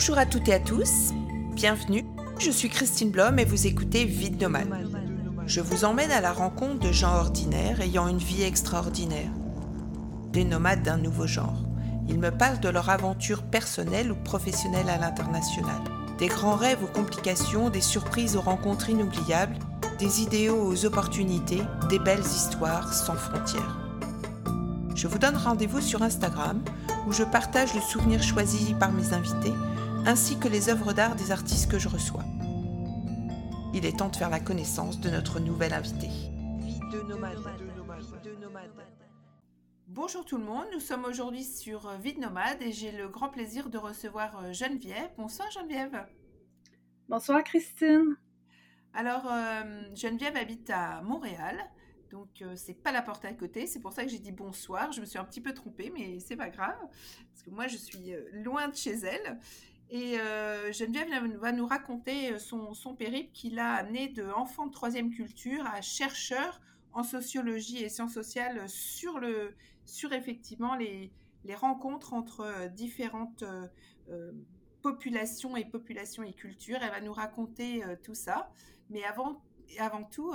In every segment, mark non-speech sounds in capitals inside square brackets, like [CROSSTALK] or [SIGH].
Bonjour à toutes et à tous, bienvenue. Je suis Christine Blom et vous écoutez Vide Nomade. Je vous emmène à la rencontre de gens ordinaires ayant une vie extraordinaire. Des nomades d'un nouveau genre. Ils me parlent de leur aventure personnelle ou professionnelle à l'international. Des grands rêves aux complications, des surprises aux rencontres inoubliables, des idéaux aux opportunités, des belles histoires sans frontières. Je vous donne rendez-vous sur Instagram où je partage le souvenir choisi par mes invités ainsi que les œuvres d'art des artistes que je reçois. Il est temps de faire la connaissance de notre nouvel invité. Vie de nomade. Bonjour tout le monde, nous sommes aujourd'hui sur euh, Vie de nomade et j'ai le grand plaisir de recevoir euh, Geneviève. Bonsoir Geneviève. Bonsoir Christine. Alors euh, Geneviève habite à Montréal, donc c'est pas la porte à côté, c'est pour ça que j'ai dit bonsoir. Je me suis un petit peu trompée, mais c'est pas grave parce que moi je suis loin de chez elle. Et Geneviève va nous raconter son, son périple qui l'a amené de enfant de troisième culture à chercheur en sociologie et sciences sociales sur, le, sur effectivement les, les rencontres entre différentes populations et populations et cultures. Elle va nous raconter tout ça. Mais avant, avant tout,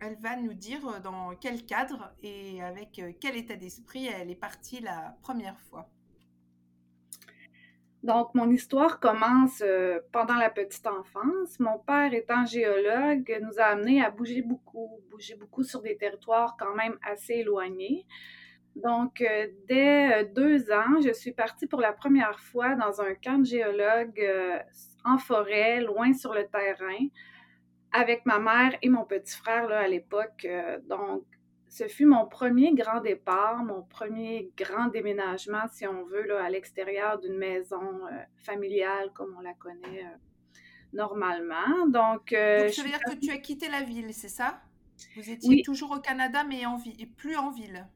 elle va nous dire dans quel cadre et avec quel état d'esprit elle est partie la première fois. Donc, mon histoire commence euh, pendant la petite enfance. Mon père, étant géologue, nous a amenés à bouger beaucoup, bouger beaucoup sur des territoires quand même assez éloignés. Donc, euh, dès euh, deux ans, je suis partie pour la première fois dans un camp de géologue en forêt, loin sur le terrain, avec ma mère et mon petit frère là, à l'époque. donc, ce fut mon premier grand départ, mon premier grand déménagement, si on veut, là, à l'extérieur d'une maison euh, familiale comme on la connaît euh, normalement. Donc, euh, ça veut dire que tu as quitté la ville, c'est ça? Vous étiez toujours au Canada, mais en et plus en ville.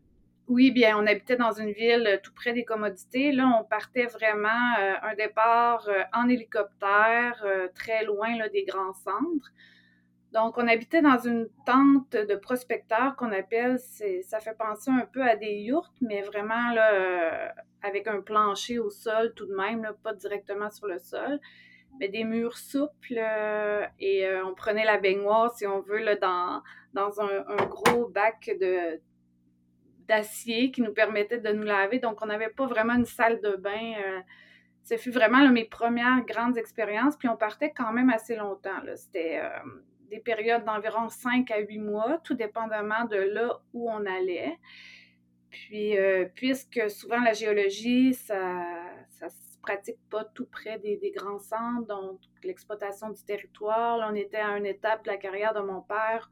Oui, bien, on habitait dans une ville tout près des commodités. Là, on partait vraiment un départ en hélicoptère, très loin là, des grands centres. Donc, on habitait dans une tente de prospecteurs qu'on appelle, ça fait penser un peu à des yourtes, mais vraiment là, euh, avec un plancher au sol tout de même, pas directement sur le sol, mais des murs souples euh, et euh, on prenait la baignoire, si on veut, là, dans, dans un, gros bac d'acier qui nous permettait de nous laver. Donc, on n'avait pas vraiment une salle de bain. ce fut vraiment mes premières grandes expériences. Puis, on partait quand même assez longtemps. C'était des périodes d'environ 5 à 8 mois, tout dépendamment de là où on allait. Puis, euh, puisque souvent la géologie, ça ne se pratique pas tout près des, grands centres, donc l'exploitation du territoire. Là, on était à une étape de la carrière de mon père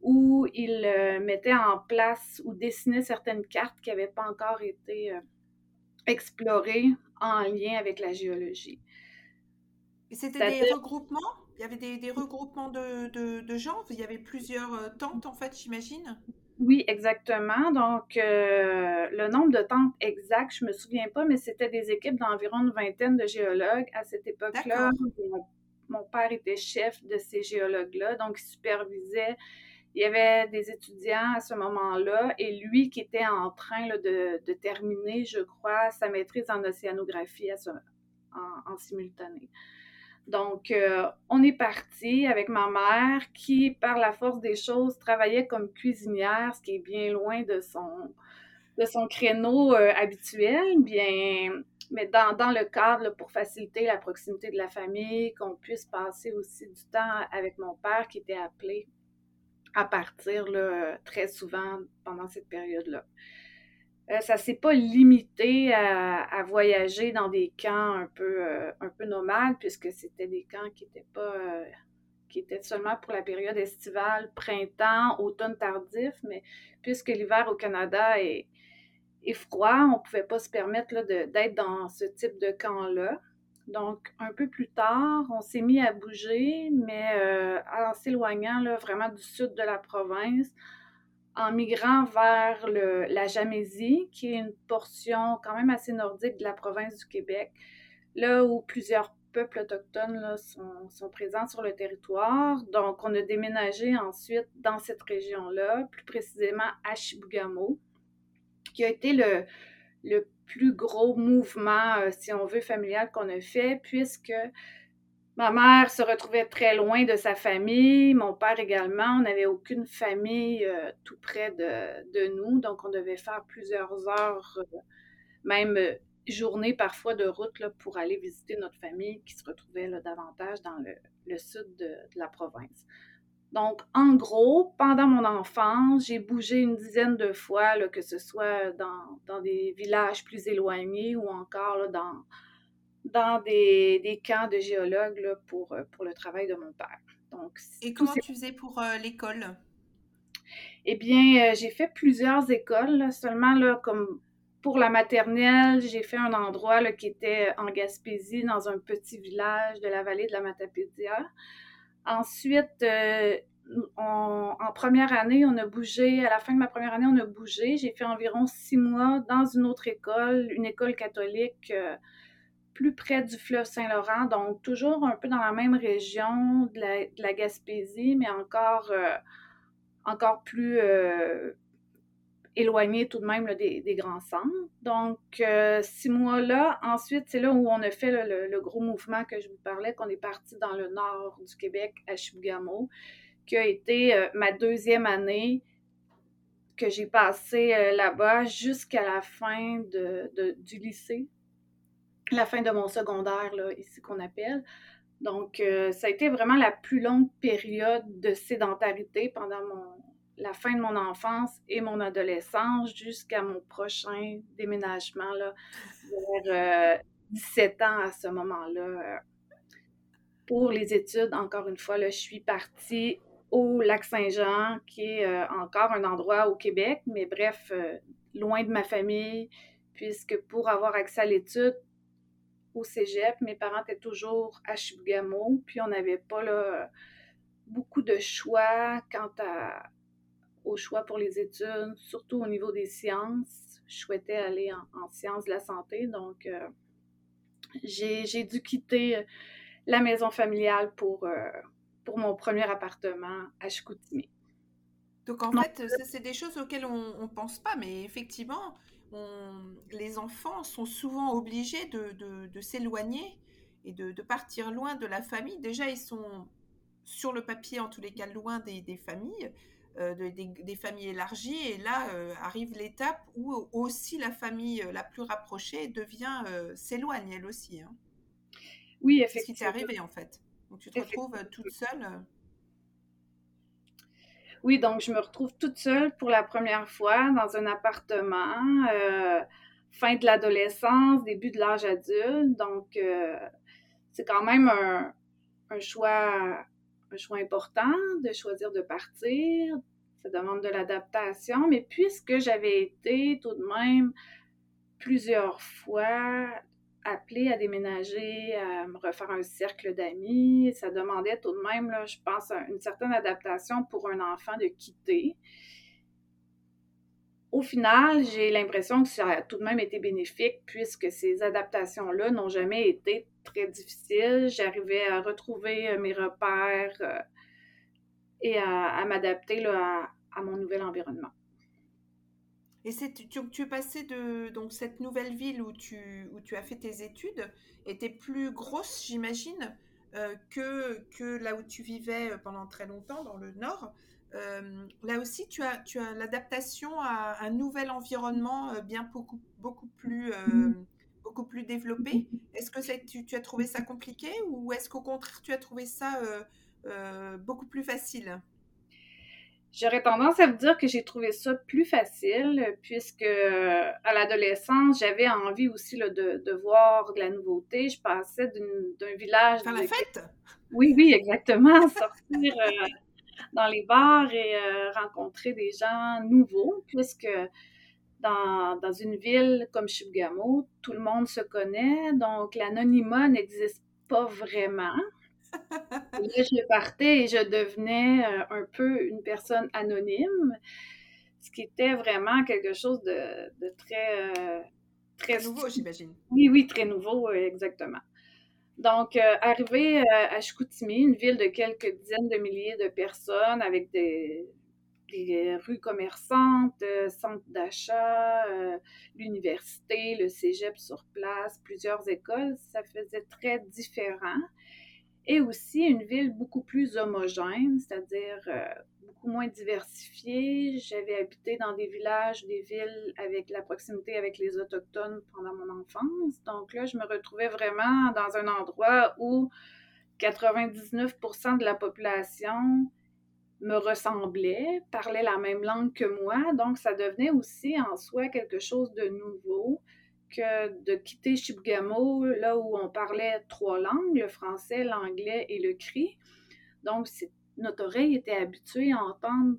où il euh, mettait en place ou dessinait certaines cartes qui n'avaient pas encore été euh, explorées en lien avec la géologie. C'était des regroupements? Y avait des, regroupements de, gens, il y avait plusieurs euh, tentes en fait, j'imagine? Oui, exactement. Donc, euh, le nombre de tentes exact, je ne me souviens pas, mais c'était des équipes d'environ une vingtaine de géologues à cette époque-là. Mon, père était chef de ces géologues-là, donc il supervisait. Il y avait des étudiants à ce moment-là et lui qui était en train de, terminer, je crois, sa maîtrise en océanographie en simultané. Donc, euh, on est parti avec ma mère qui, par la force des choses, travaillait comme cuisinière, ce qui est bien loin de son, créneau euh, habituel, bien, mais dans, dans, le cadre pour faciliter la proximité de la famille, qu'on puisse passer aussi du temps avec mon père qui était appelé à partir là, très souvent pendant cette période-là. Euh, ça s'est pas limité à, voyager dans des camps un peu, euh, un peu puisque c'était des camps qui étaient pas euh, qui étaient seulement pour la période estivale, printemps, automne tardif, mais puisque l'hiver au Canada est, est froid, on pouvait pas se permettre d'être dans ce type de camp-là. Donc, un peu plus tard, on s'est mis à bouger, mais en s'éloignant vraiment du sud de la province, en migrant vers le, la Jamésie, qui est une portion quand même assez nordique de la province du Québec, là où plusieurs peuples autochtones là, sont, sont, présents sur le territoire. Donc, on a déménagé ensuite dans cette région-là, plus précisément à Chibougamau, qui a été le, le plus gros mouvement, si on veut, familial qu'on a fait, puisque Ma mère se retrouvait très loin de sa famille, mon père également. On n'avait aucune famille euh, tout près de, nous, donc on devait faire plusieurs heures, euh, même euh, journées parfois de route pour aller visiter notre famille qui se retrouvait là, davantage dans le, sud de, la province. Donc, en gros, pendant mon enfance, j'ai bougé une dizaine de fois, là, que ce soit dans, des villages plus éloignés ou encore dans dans des, des camps de géologues là, pour, euh, pour le travail de mon père. Donc, Et comment tu faisais pour euh, l'école? Eh bien, euh, j'ai fait plusieurs écoles, seulement là, comme pour la maternelle, j'ai fait un endroit là, qui était en Gaspésie, dans un petit village de la vallée de la Matapédia. Ensuite, en première année, on a bougé, à la fin de ma première année, on a bougé. J'ai fait environ six mois dans une autre école, une école catholique plus près du fleuve Saint-Laurent, donc toujours un peu dans la même région de la, Gaspésie, mais encore, euh, encore plus euh, éloigné tout de même des, grands centres. Donc, euh, six mois-là, ensuite, c'est là où on a fait le, gros mouvement que je vous parlais, qu'on est parti dans le nord du Québec, à Chibougamau, qui a été ma deuxième année que j'ai passé là-bas jusqu'à la fin de, du lycée la fin de mon secondaire, là, ici qu'on appelle. Donc, euh, ça a été vraiment la plus longue période de sédentarité pendant mon, la fin de mon enfance et mon adolescence jusqu'à mon prochain déménagement, là, vers 17 euh, ans à ce moment-là. Euh, pour les études, encore une fois, là, je suis partie au lac Saint-Jean, qui est encore un endroit au Québec, mais bref, loin de ma famille, puisque pour avoir accès à l'étude, au cégep. Mes parents étaient toujours à Chibougamau, puis on n'avait pas là, beaucoup de choix quant à, au choix pour les études, surtout au niveau des sciences. Je souhaitais aller en, sciences de la santé, donc euh, j'ai dû quitter la maison familiale pour, euh, pour mon premier appartement à Chicoutimi. Donc en fait, c'est des choses auxquelles on ne pense pas, mais effectivement, les enfants sont souvent obligés de, s'éloigner et de, partir loin de la famille. Déjà, ils sont sur le papier, en tous les cas, loin des, familles, euh, des, familles élargies. Et là, euh, arrive l'étape où aussi la famille la plus rapprochée devient, euh, s'éloigne elle aussi. Hein. Oui, effectivement. C'est ce qui t'est arrivé, en fait. Donc, tu te retrouves toute seule. Oui, donc je me retrouve toute seule pour la première fois dans un appartement, euh, fin de l'adolescence, début de l'âge adulte. Donc, euh, c'est quand même un, choix, un choix important de choisir de partir. Ça demande de l'adaptation, mais puisque j'avais été tout de même plusieurs fois appelée à déménager, à me refaire un cercle d'amis. Ça demandait tout de même, je pense, une certaine adaptation pour un enfant de quitter. Au final, j'ai l'impression que ça a tout de même été bénéfique puisque ces adaptations-là n'ont jamais été très difficiles. J'arrivais à retrouver euh, mes repères euh, et à, m'adapter à mon nouvel environnement. Et c'est, tu, tu, es passé de donc, cette nouvelle ville où tu, où tu as fait tes études était plus grosse, j'imagine, euh, que, que là où tu vivais euh, pendant très longtemps, dans le nord. Euh, là aussi, tu as, tu as l'adaptation à un nouvel environnement bien beaucoup, beaucoup, plus, beaucoup plus développé. Est-ce que tu, tu, as trouvé ça compliqué ou est-ce qu'au contraire, tu as trouvé ça beaucoup plus facile? J'aurais tendance à vous dire que j'ai trouvé ça plus facile, puisque euh, à l'adolescence, j'avais envie aussi là, de, de, voir de la nouveauté. Je passais d'un village. Faire la fête? Oui, oui, exactement. [LAUGHS] Sortir euh, dans les bars et euh, rencontrer des gens nouveaux, puisque dans, dans une ville comme Chibougamau, tout le monde se connaît, donc l'anonymat n'existe pas vraiment je partais et je devenais euh, un peu une personne anonyme, ce qui était vraiment quelque chose de, très, euh, très... nouveau, j'imagine. Oui, oui, très nouveau, exactement. Donc, euh, arrivé à Chicoutimi, une ville de quelques dizaines de milliers de personnes avec des, des rues commerçantes, centres d'achat, l'université, le cégep sur place, plusieurs écoles. Ça faisait très différent. Et aussi une ville beaucoup plus homogène, c'est-à-dire beaucoup moins diversifiée. J'avais habité dans des villages, des villes avec la proximité avec les Autochtones pendant mon enfance. Donc là, je me retrouvais vraiment dans un endroit où 99% de la population me ressemblait, parlait la même langue que moi. Donc, ça devenait aussi en soi quelque chose de nouveau de quitter Chibougamau, là où on parlait trois langues, le français, l'anglais et le cri. Donc, notre oreille était habituée à entendre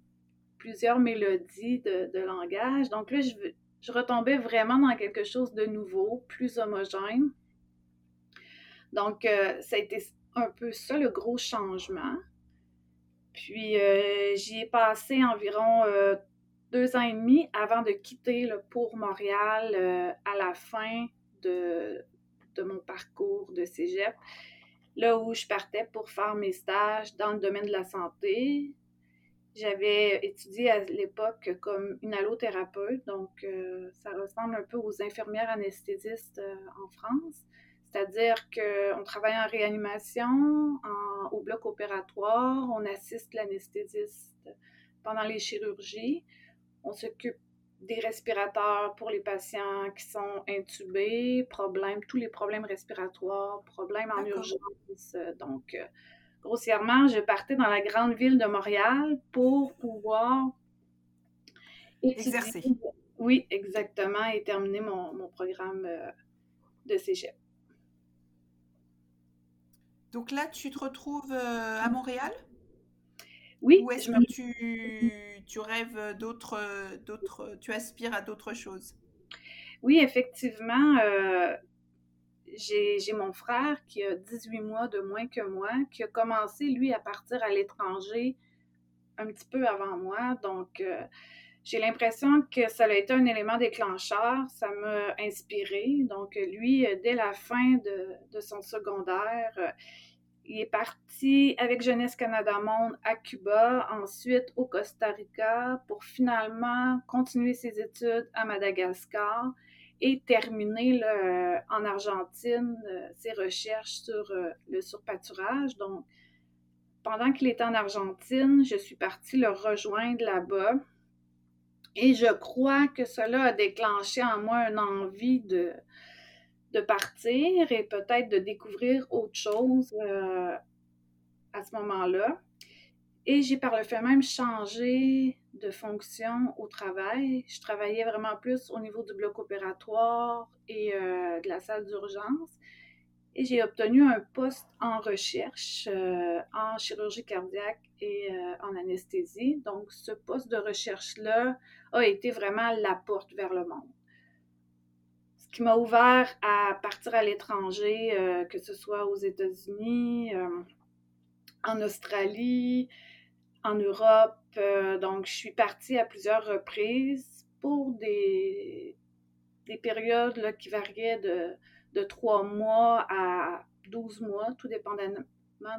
plusieurs mélodies de, langage. Donc là, je, retombais vraiment dans quelque chose de nouveau, plus homogène. Donc, euh, ça a été un peu ça le gros changement. Puis euh, j'y ai passé environ euh, deux ans et demi avant de quitter pour Montréal euh, à la fin de, de, mon parcours de cégep, là où je partais pour faire mes stages dans le domaine de la santé. J'avais étudié à l'époque comme une allothérapeute, donc ça ressemble un peu aux infirmières anesthésistes en France. C'est-à-dire qu'on travaille en réanimation, au bloc opératoire, on assiste l'anesthésiste pendant les chirurgies, on s'occupe des respirateurs pour les patients qui sont intubés, problèmes, tous les problèmes respiratoires, problèmes en urgence. Donc, euh, grossièrement, je partais dans la grande ville de Montréal pour pouvoir exercer. Oui, exactement, et terminer mon, mon programme euh, de cégep. Donc là, tu te retrouves euh, à Montréal? Oui. Ou est-ce que tu, tu rêves d'autres, d'autres, tu aspires à d'autres choses Oui, effectivement. Euh, j'ai, mon frère qui a 18 mois de moins que moi, qui a commencé, lui, à partir à l'étranger un petit peu avant moi. Donc, euh, j'ai l'impression que ça a été un élément déclencheur. Ça m'a inspiré. Donc, lui, dès la fin de son secondaire, il est parti avec Jeunesse Canada Monde à Cuba, ensuite au Costa Rica pour finalement continuer ses études à Madagascar et terminer en Argentine euh, ses recherches sur euh, le surpâturage. Donc, pendant qu'il était en Argentine, je suis partie le rejoindre là-bas. Et je crois que cela a déclenché en moi une envie de, de partir et peut-être de découvrir autre chose euh, à ce moment-là. Et j'ai par le fait même changé de fonction au travail. Je travaillais vraiment plus au niveau du bloc opératoire et euh, de la salle d'urgence. Et j'ai obtenu un poste en recherche euh, en chirurgie cardiaque et en anesthésie. Donc, ce poste de recherche-là a été vraiment la porte vers le monde qui m'a ouvert à partir à l'étranger, euh, que ce soit aux États-Unis, euh, en Australie, en Europe. Euh, donc, je suis partie à plusieurs reprises pour des, des périodes qui variaient de, de 3 mois à 12 mois, tout dépendamment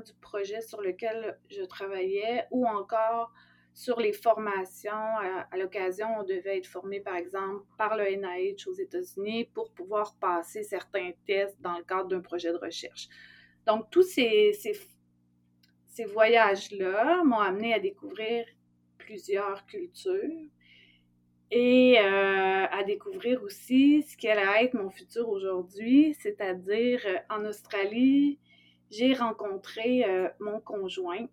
du projet sur lequel je travaillais, ou encore sur les formations. À, l'occasion, on devait être formé, par exemple, par le NIH aux États-Unis pour pouvoir passer certains tests dans le cadre d'un projet de recherche. Donc, tous ces, ces, voyages-là m'ont amené à découvrir plusieurs cultures et euh, à découvrir aussi ce qui allait être mon futur aujourd'hui, c'est-à-dire euh, en Australie, j'ai rencontré euh, mon conjoint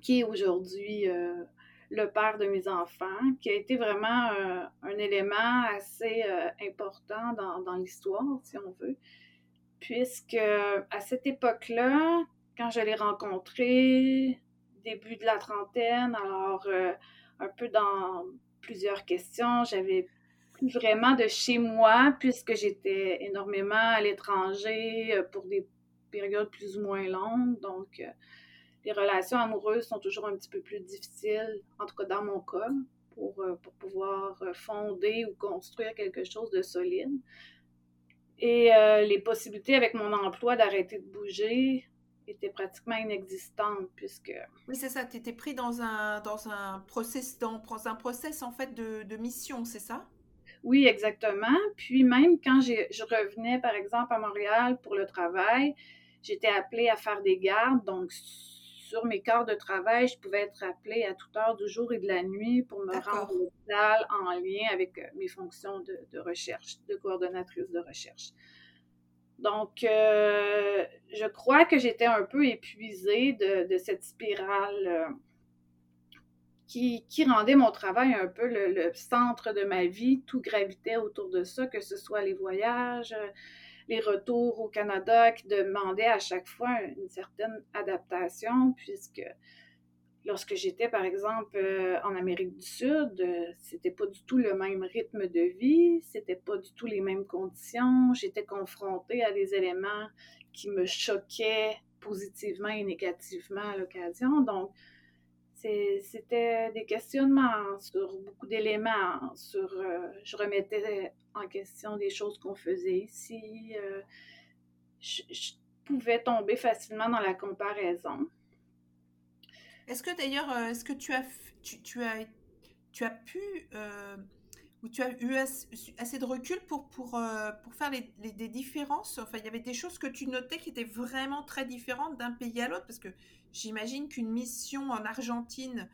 qui est aujourd'hui euh, le père de mes enfants, qui a été vraiment euh, un élément assez euh, important dans, l'histoire, si on veut, puisque à cette époque-là, quand je l'ai rencontré, début de la trentaine, alors un peu dans plusieurs questions, j'avais plus vraiment de chez moi, puisque j'étais énormément à l'étranger pour des périodes plus ou moins longues, donc les relations amoureuses sont toujours un petit peu plus difficiles, en tout cas dans mon cas, pour, euh, pour pouvoir euh, fonder ou construire quelque chose de solide. Et euh, les possibilités avec mon emploi d'arrêter de bouger était pratiquement inexistante puisque... Oui, c'est ça, tu étais pris dans un, dans un process, dans, un process en fait de, de mission, c'est ça? Oui, exactement. Puis même quand je revenais, par exemple, à Montréal pour le travail, j'étais appelée à faire des gardes. Donc, sur mes quarts de travail, je pouvais être appelée à toute heure du jour et de la nuit pour me rendre au l'hôpital en lien avec euh, mes fonctions de, de recherche, de coordonnatrice de recherche. Donc, euh, je crois que j'étais un peu épuisée de, cette spirale euh, qui, rendait mon travail un peu le, centre de ma vie. Tout gravitait autour de ça, que ce soit les voyages, les retours au Canada qui demandaient à chaque fois une certaine adaptation, puisque lorsque j'étais, par exemple, euh, en Amérique du Sud, euh, c'était pas du tout le même rythme de vie, c'était pas du tout les mêmes conditions. J'étais confrontée à des éléments qui me choquaient positivement et négativement à l'occasion. Donc, c'était des questionnements sur beaucoup d'éléments, sur euh, je remettais en question des choses qu'on faisait ici. je, pouvais tomber facilement dans la comparaison. Est-ce que d'ailleurs, euh, est-ce que tu as, tu, as, tu as pu, euh, ou tu as eu assez de recul pour, pour, euh, pour faire des différences. Enfin, il y avait des choses que tu notais qui étaient vraiment très différentes d'un pays à l'autre, parce que j'imagine qu'une mission en Argentine,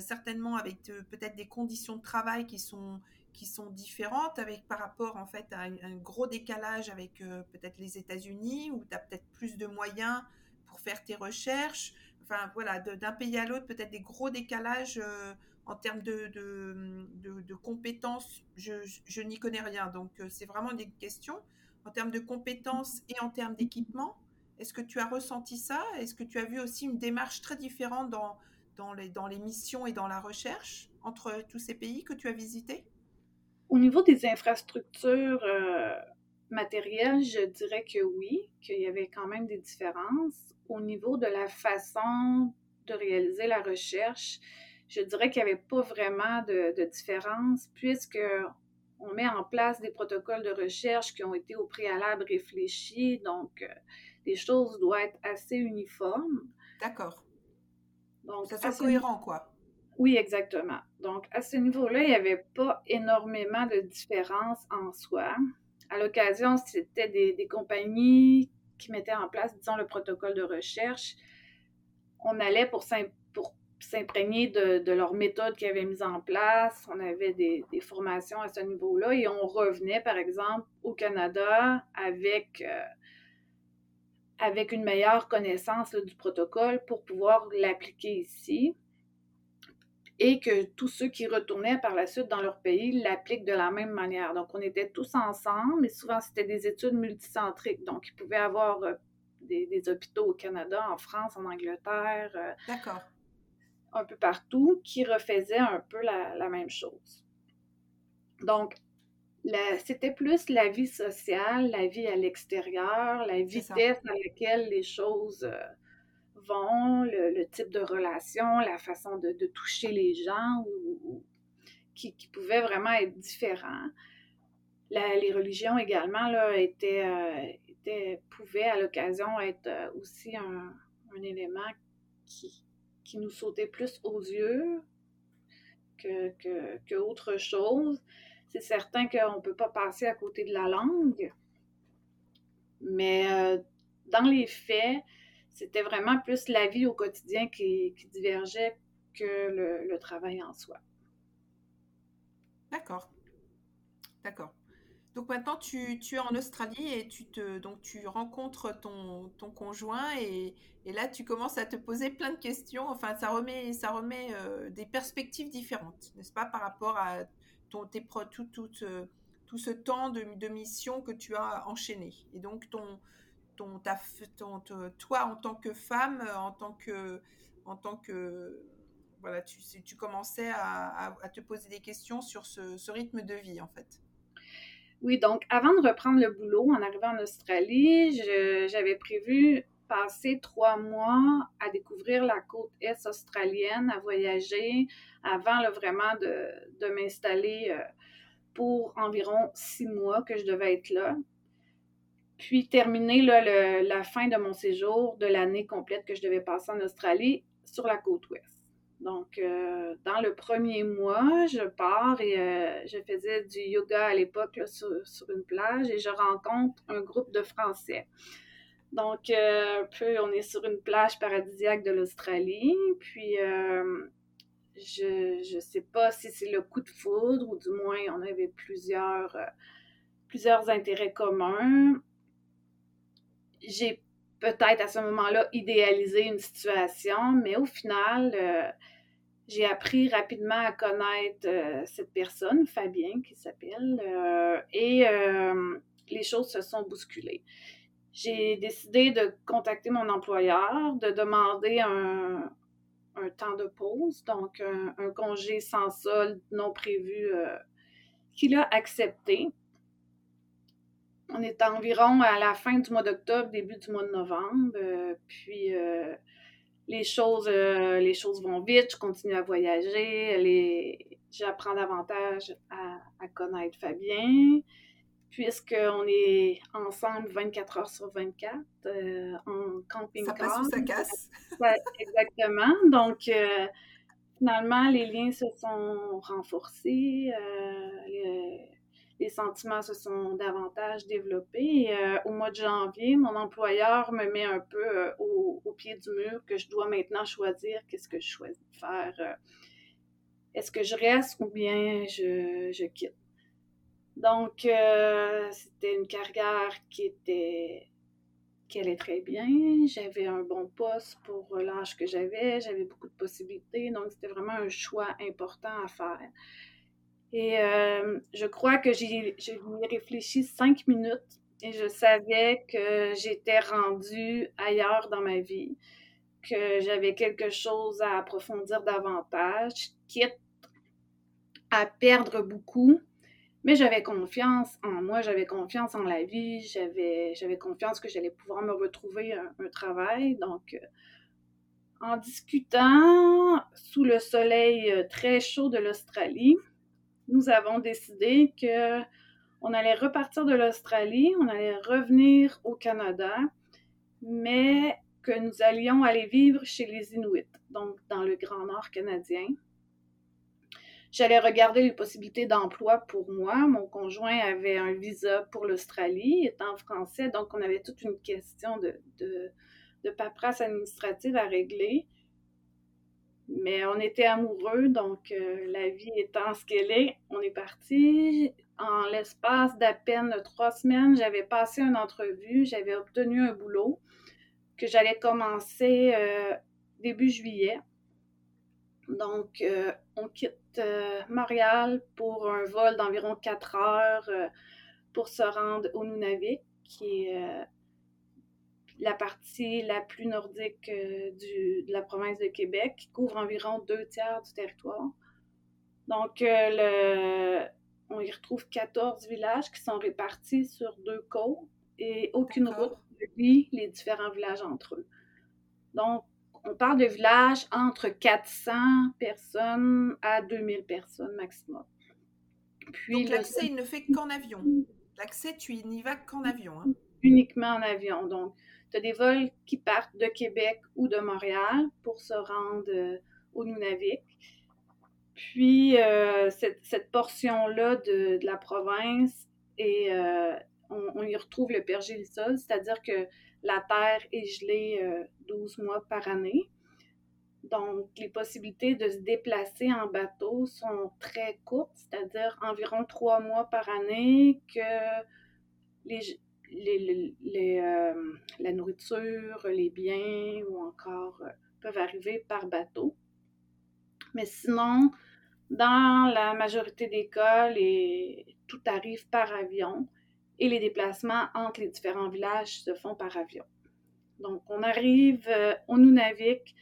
certainement avec peut-être des conditions de travail qui sont qui sont différentes avec par rapport en fait à un, gros décalage avec peut-être les États-Unis où tu as peut-être plus de moyens pour faire tes recherches. Enfin voilà, d'un pays à l'autre, peut-être des gros décalages euh, en termes de, compétences. Je, n'y connais rien, donc euh, c'est vraiment des questions. En termes de compétences et en termes d'équipement, est-ce que tu as ressenti ça? Est-ce que tu as vu aussi une démarche très différente dans, dans, les, dans les missions et dans la recherche entre tous ces pays que tu as visités? Au niveau des infrastructures euh, matérielles, je dirais que oui, qu'il y avait quand même des différences au niveau de la façon de réaliser la recherche, je dirais qu'il n'y avait pas vraiment de, différence puisque on met en place des protocoles de recherche qui ont été au préalable réfléchis, donc euh, les choses doivent être assez uniformes. D'accord. Donc, ça soit cohérent, quoi. Oui, exactement. Donc, à ce niveau-là, il n'y avait pas énormément de différence en soi. À l'occasion, c'était des, des, compagnies qui mettaient en place, disons, le protocole de recherche, on allait pour s'imprégner de, de leur méthode qu'ils avaient mise en place. On avait des, formations à ce niveau-là et on revenait, par exemple, au Canada avec, euh, une meilleure connaissance du protocole pour pouvoir l'appliquer ici et que tous ceux qui retournaient par la suite dans leur pays l'appliquent de la même manière. Donc, on était tous ensemble, mais souvent, c'était des études multicentriques. Donc, ils pouvaient avoir euh, des, hôpitaux au Canada, en France, en Angleterre. Euh, D'accord. Un peu partout, qui refaisaient un peu la, même chose. Donc, c'était plus la vie sociale, la vie à l'extérieur, la vitesse à laquelle les choses... Euh, vont, le, type de relation, la façon de, toucher les gens ou, qui, qui, pouvaient vraiment être différents. les religions également là, étaient, euh, pouvaient à l'occasion être euh, aussi un, élément qui, qui, nous sautait plus aux yeux que, que, autre chose. C'est certain qu'on ne peut pas passer à côté de la langue, mais euh, dans les faits, c'était vraiment plus la vie au quotidien qui, divergeait que le, travail en soi. D'accord. D'accord. Donc maintenant, tu, es en Australie et tu, te, donc tu rencontres ton, ton conjoint et, là, tu commences à te poser plein de questions. Enfin, ça remet, ça remet euh, des perspectives différentes, n'est-ce pas, par rapport à ton, tes, tout, tout, euh, tout, ce temps de, de mission que tu as enchaîné. Et donc, ton, ton, ta, toi en tant que femme, euh, en tant que, en tant que voilà, tu, tu commençais à, te poser des questions sur ce, rythme de vie en fait. Oui, donc avant de reprendre le boulot, en arrivant en Australie, j'avais prévu passer trois mois à découvrir la côte est australienne, à voyager, avant vraiment de, m'installer euh, pour environ six mois que je devais être là. puis terminer la fin de mon séjour de l'année complète que je devais passer en Australie sur la côte ouest. Donc, euh, dans le premier mois, je pars et euh, je faisais du yoga à l'époque sur, une plage et je rencontre un groupe de Français. Donc, euh, peu, on est sur une plage paradisiaque de l'Australie. Puis, je ne sais pas si c'est le coup de foudre ou du moins on avait plusieurs, plusieurs intérêts communs. J'ai peut-être à ce moment-là idéalisé une situation, mais au final, euh, j'ai appris rapidement à connaître euh, cette personne, Fabien qui s'appelle, euh, et les choses se sont bousculées. J'ai décidé de contacter mon employeur, de demander un, temps de pause, donc un, un, congé sans solde non prévu qu'il a accepté on est environ à la fin du mois d'octobre, début du mois de novembre. Euh, puis euh, les choses, euh, les choses vont vite, je continue à voyager, j'apprends davantage à, connaître Fabien, puisqu'on est ensemble 24 heures sur 24 en camping-car. Ça passe ou ça casse? exactement. Donc, finalement, les liens se sont renforcés les sentiments se sont davantage développés. Euh, au mois de janvier, mon employeur me met un peu euh, au, pied du mur que je dois maintenant choisir qu'est-ce que je choisis de faire. Euh, est-ce que je reste ou bien je, quitte? Donc, c'était une carrière qui était qui allait très bien. J'avais un bon poste pour l'âge que j'avais. J'avais beaucoup de possibilités. Donc, c'était vraiment un choix important à faire. Et euh, je crois que j'ai réfléchi cinq minutes et je savais que j'étais rendue ailleurs dans ma vie, que j'avais quelque chose à approfondir davantage, quitte à perdre beaucoup. Mais j'avais confiance en moi, j'avais confiance en la vie, j'avais confiance que j'allais pouvoir me retrouver un, un travail. Donc, euh, en discutant sous le soleil euh, très chaud de l'Australie, nous avons décidé que on allait repartir de l'Australie, on allait revenir au Canada, mais que nous allions aller vivre chez les Inuits, donc dans le Grand Nord canadien. J'allais regarder les possibilités d'emploi pour moi. Mon conjoint avait un visa pour l'Australie, étant français, donc on avait toute une question de, de, de paperasse administrative à régler. Mais on était amoureux, donc euh, la vie étant ce qu'elle est, on est parti. En l'espace d'à peine trois semaines, j'avais passé une entrevue, j'avais obtenu un boulot que j'allais commencer euh, début juillet. Donc, euh, on quitte Montréal pour un vol d'environ quatre heures pour se rendre au Nunavik, qui la partie la plus nordique euh, de la province de Québec, qui couvre environ deux tiers du territoire. Donc, euh, on y retrouve 14 villages qui sont répartis sur deux côtes et aucune route ne lie les différents villages entre eux. Donc, on parle de villages entre 400 personnes à 2000 personnes maximum. Puis, Donc, l'accès, il ne fait qu'en avion. L'accès, tu n'y vas qu'en avion. Hein? Uniquement en avion. Donc, tu as des vols qui partent de Québec ou de Montréal pour se rendre euh, au Nunavik. Puis, euh, cette, portion-là de, la province, et euh, on, y retrouve le pergélisol, c'est-à-dire que la terre est gelée 12 mois par année. Donc, les possibilités de se déplacer en bateau sont très courtes, c'est-à-dire environ trois mois par année que les, les, euh, la nourriture, les biens ou encore euh, peuvent arriver par bateau. Mais sinon, dans la majorité des cas, tout arrive par avion et les déplacements entre les différents villages se font par avion. Donc, on arrive euh, au Nunavik.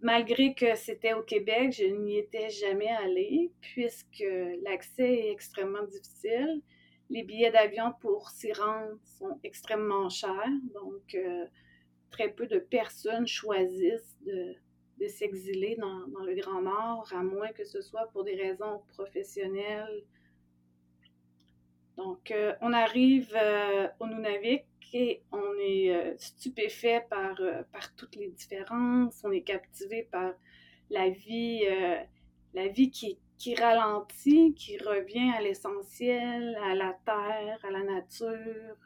Malgré que c'était au Québec, je n'y étais jamais allée puisque l'accès est extrêmement difficile les billets d'avion pour s'y rendre sont extrêmement chers, donc euh, très peu de personnes choisissent de, s'exiler dans, le Grand Nord, à moins que ce soit pour des raisons professionnelles. Donc, euh, on arrive euh, au Nunavik et on est stupéfait par, toutes les différences. On est captivé par la vie, la vie qui, qui ralentit, qui revient à l'essentiel, à la terre, à la nature.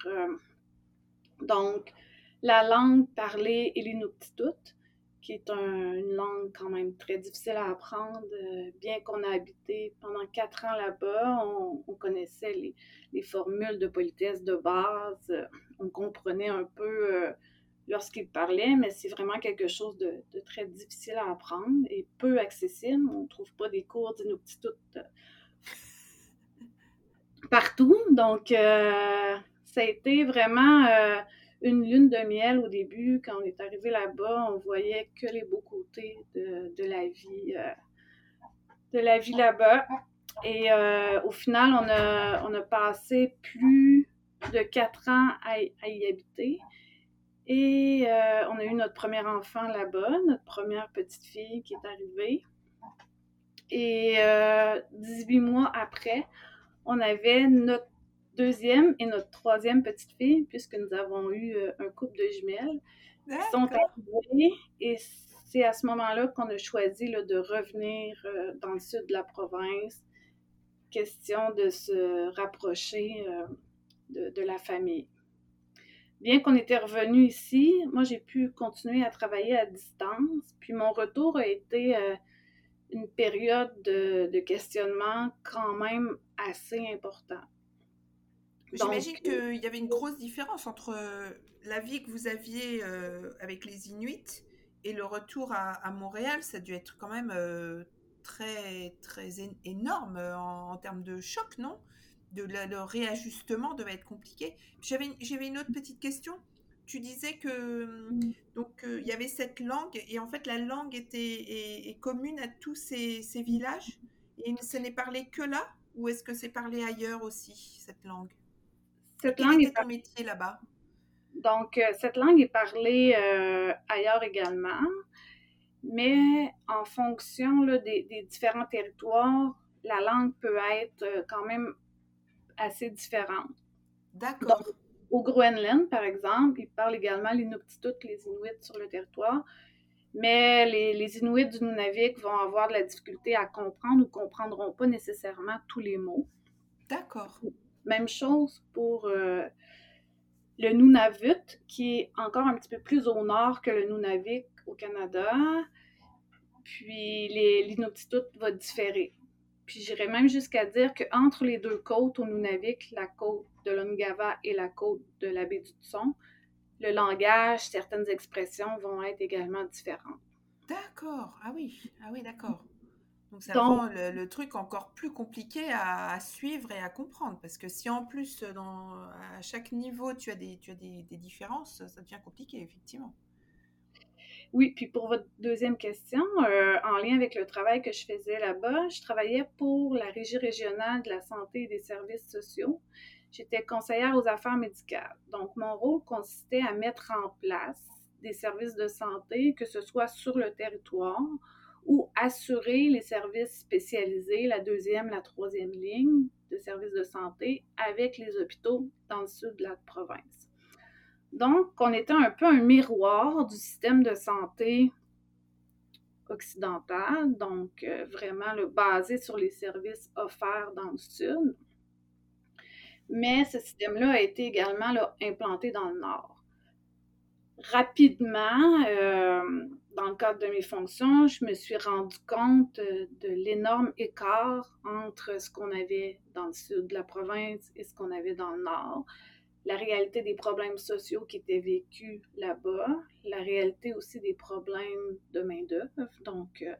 donc, la langue parlée est l'inuktitut, qui est une langue quand même très difficile à apprendre. bien qu'on a habité pendant quatre ans là-bas, on, on connaissait les, les formules de politesse de base. On comprenait un peu euh, lorsqu'il parlait, mais c'est vraiment quelque chose de, très difficile à apprendre et peu accessible. On ne trouve pas des cours d'inuktitut euh, partout. Donc, euh, ça a été vraiment une lune de miel au début. Quand on est arrivé là-bas, on voyait que les beaux côtés de, la vie, là-bas. Et euh, au final, on a passé plus de quatre ans à, y habiter. Et euh, on a eu notre premier enfant là-bas, notre première petite fille qui est arrivée. Et 18 euh, mois après, on avait notre deuxième et notre troisième petite fille, puisque nous avons eu un couple de jumelles qui sont arrivées. Et c'est à ce moment-là qu'on a choisi de revenir dans le sud de la province question de se rapprocher euh, de, la famille. Bien qu'on était revenu ici, moi j'ai pu continuer à travailler à distance, puis mon retour a été euh, une période de, questionnement quand même assez important. J'imagine qu'il y avait une grosse différence entre la vie que vous aviez euh, avec les Inuits et le retour à, à, Montréal. Ça a dû être quand même très, très énorme euh, en, termes de choc, non? De, Le réajustement devait être compliqué. J'avais une autre petite question. Tu disais que mm. donc euh, il y avait cette langue et en fait la langue était est, commune à tous ces, ces, villages et ce n'est parlé que là ou est-ce que c'est parlé ailleurs aussi cette langue? Cette langue est ton métier là-bas? Donc euh, cette langue est parlée ailleurs également mais en fonction des, différents territoires, la langue peut être euh, quand même assez différente. D'accord. Au Groenland, par exemple, ils parlent également l'inuktitut, les Inuits sur le territoire, mais les, les, Inuits du Nunavik vont avoir de la difficulté à comprendre ou comprendront pas nécessairement tous les mots. D'accord. Même chose pour euh, le Nunavut, qui est encore un petit peu plus au nord que le Nunavik au Canada. Puis l'inuktitut va différer. Puis j'irais même jusqu'à dire qu'entre les deux côtes au Nunavik, la côte de l'Ongava et la côte de la baie du Tson, le langage, certaines expressions vont être également différentes. D'accord. Ah oui, ah oui, d'accord. Donc ça rend le, truc encore plus compliqué à, suivre et à comprendre. Parce que si en plus, dans, à chaque niveau, tu as, des, tu as des différences, ça devient compliqué, effectivement. Oui, puis pour votre deuxième question, euh, en lien avec le travail que je faisais là-bas, je travaillais pour la Régie régionale de la santé et des services sociaux. J'étais conseillère aux affaires médicales. Donc, mon rôle consistait à mettre en place des services de santé, que ce soit sur le territoire ou assurer les services spécialisés, la deuxième, la troisième ligne de services de santé avec les hôpitaux dans le sud de la province. Donc, on était un peu un miroir du système de santé occidental, donc euh, vraiment le basé sur les services offerts dans le sud. Mais ce système-là a été également implanté dans le nord. Rapidement, euh, dans le cadre de mes fonctions, je me suis rendu compte de l'énorme écart entre ce qu'on avait dans le sud de la province et ce qu'on avait dans le nord la réalité des problèmes sociaux qui étaient vécus là-bas, la réalité aussi des problèmes de main-d'œuvre. Donc, euh,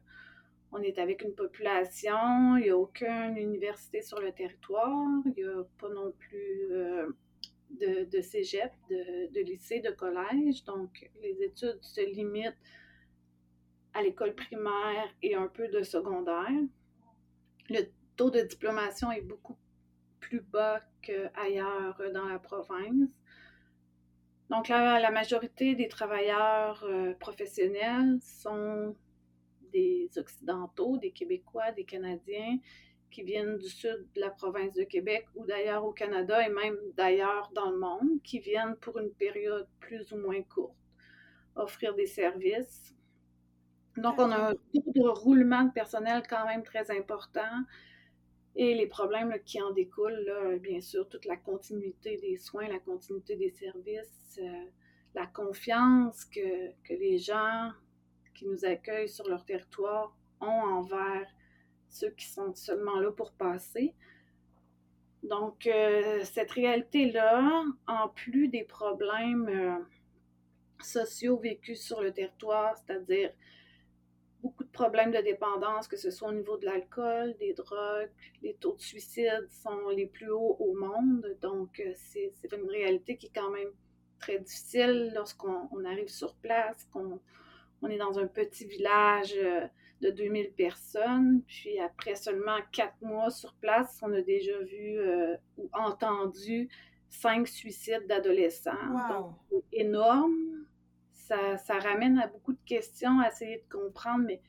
on est avec une population, il n'y a aucune université sur le territoire, il n'y a pas non plus euh, de, de, cégep, de, de, lycée, de collège. Donc, les études se limitent à l'école primaire et un peu de secondaire. Le taux de diplomation est beaucoup plus bas qu'ailleurs dans la province. Donc la majorité des travailleurs euh, professionnels sont des Occidentaux, des Québécois, des Canadiens qui viennent du sud de la province de Québec ou d'ailleurs au Canada et même d'ailleurs dans le monde, qui viennent pour une période plus ou moins courte offrir des services. Donc, on a un taux de roulement de personnel quand même très important et les problèmes qui en découlent, bien sûr, toute la continuité des soins, la continuité des services, euh, la confiance que, les gens qui nous accueillent sur leur territoire ont envers ceux qui sont seulement là pour passer. Donc, euh, cette réalité-là, en plus des problèmes euh, sociaux vécus sur le territoire, c'est-à-dire beaucoup de problèmes de dépendance, que ce soit au niveau de l'alcool, des drogues. Les taux de suicide sont les plus hauts au monde. Donc, euh, c'est une réalité qui est quand même très difficile lorsqu'on arrive sur place, qu'on on est dans un petit village euh, de 2000 personnes. Puis après seulement quatre mois sur place, on a déjà vu euh, ou entendu cinq suicides d'adolescents. Donc, c'est énorme ça, ramène à beaucoup de questions, à essayer de comprendre, mais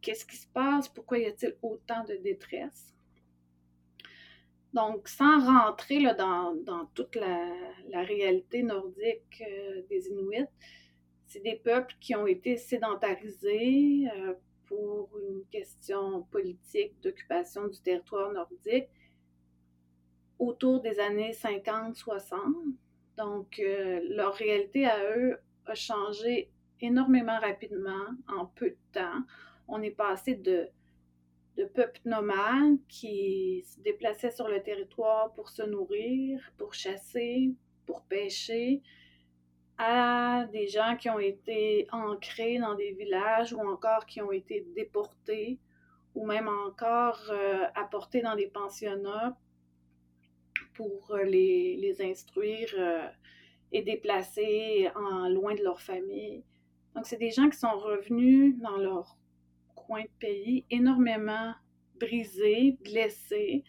qu'est-ce qui se passe? Pourquoi y a-t-il autant de détresse? Donc, sans rentrer là, dans, toute la, réalité nordique euh, des Inuits, c'est des peuples qui ont été sédentarisés euh, pour une question politique d'occupation du territoire nordique autour des années 50-60. Donc, euh, leur réalité à eux a changé énormément rapidement en peu de temps. On est passé de, de peuples nomades qui se déplaçaient sur le territoire pour se nourrir, pour chasser, pour pêcher, à des gens qui ont été ancrés dans des villages ou encore qui ont été déportés ou même encore euh, apportés dans des pensionnats pour les, les instruire euh, et déplacés en loin de leur famille. Donc, c'est des gens qui sont revenus dans leur coin de pays énormément brisés, blessés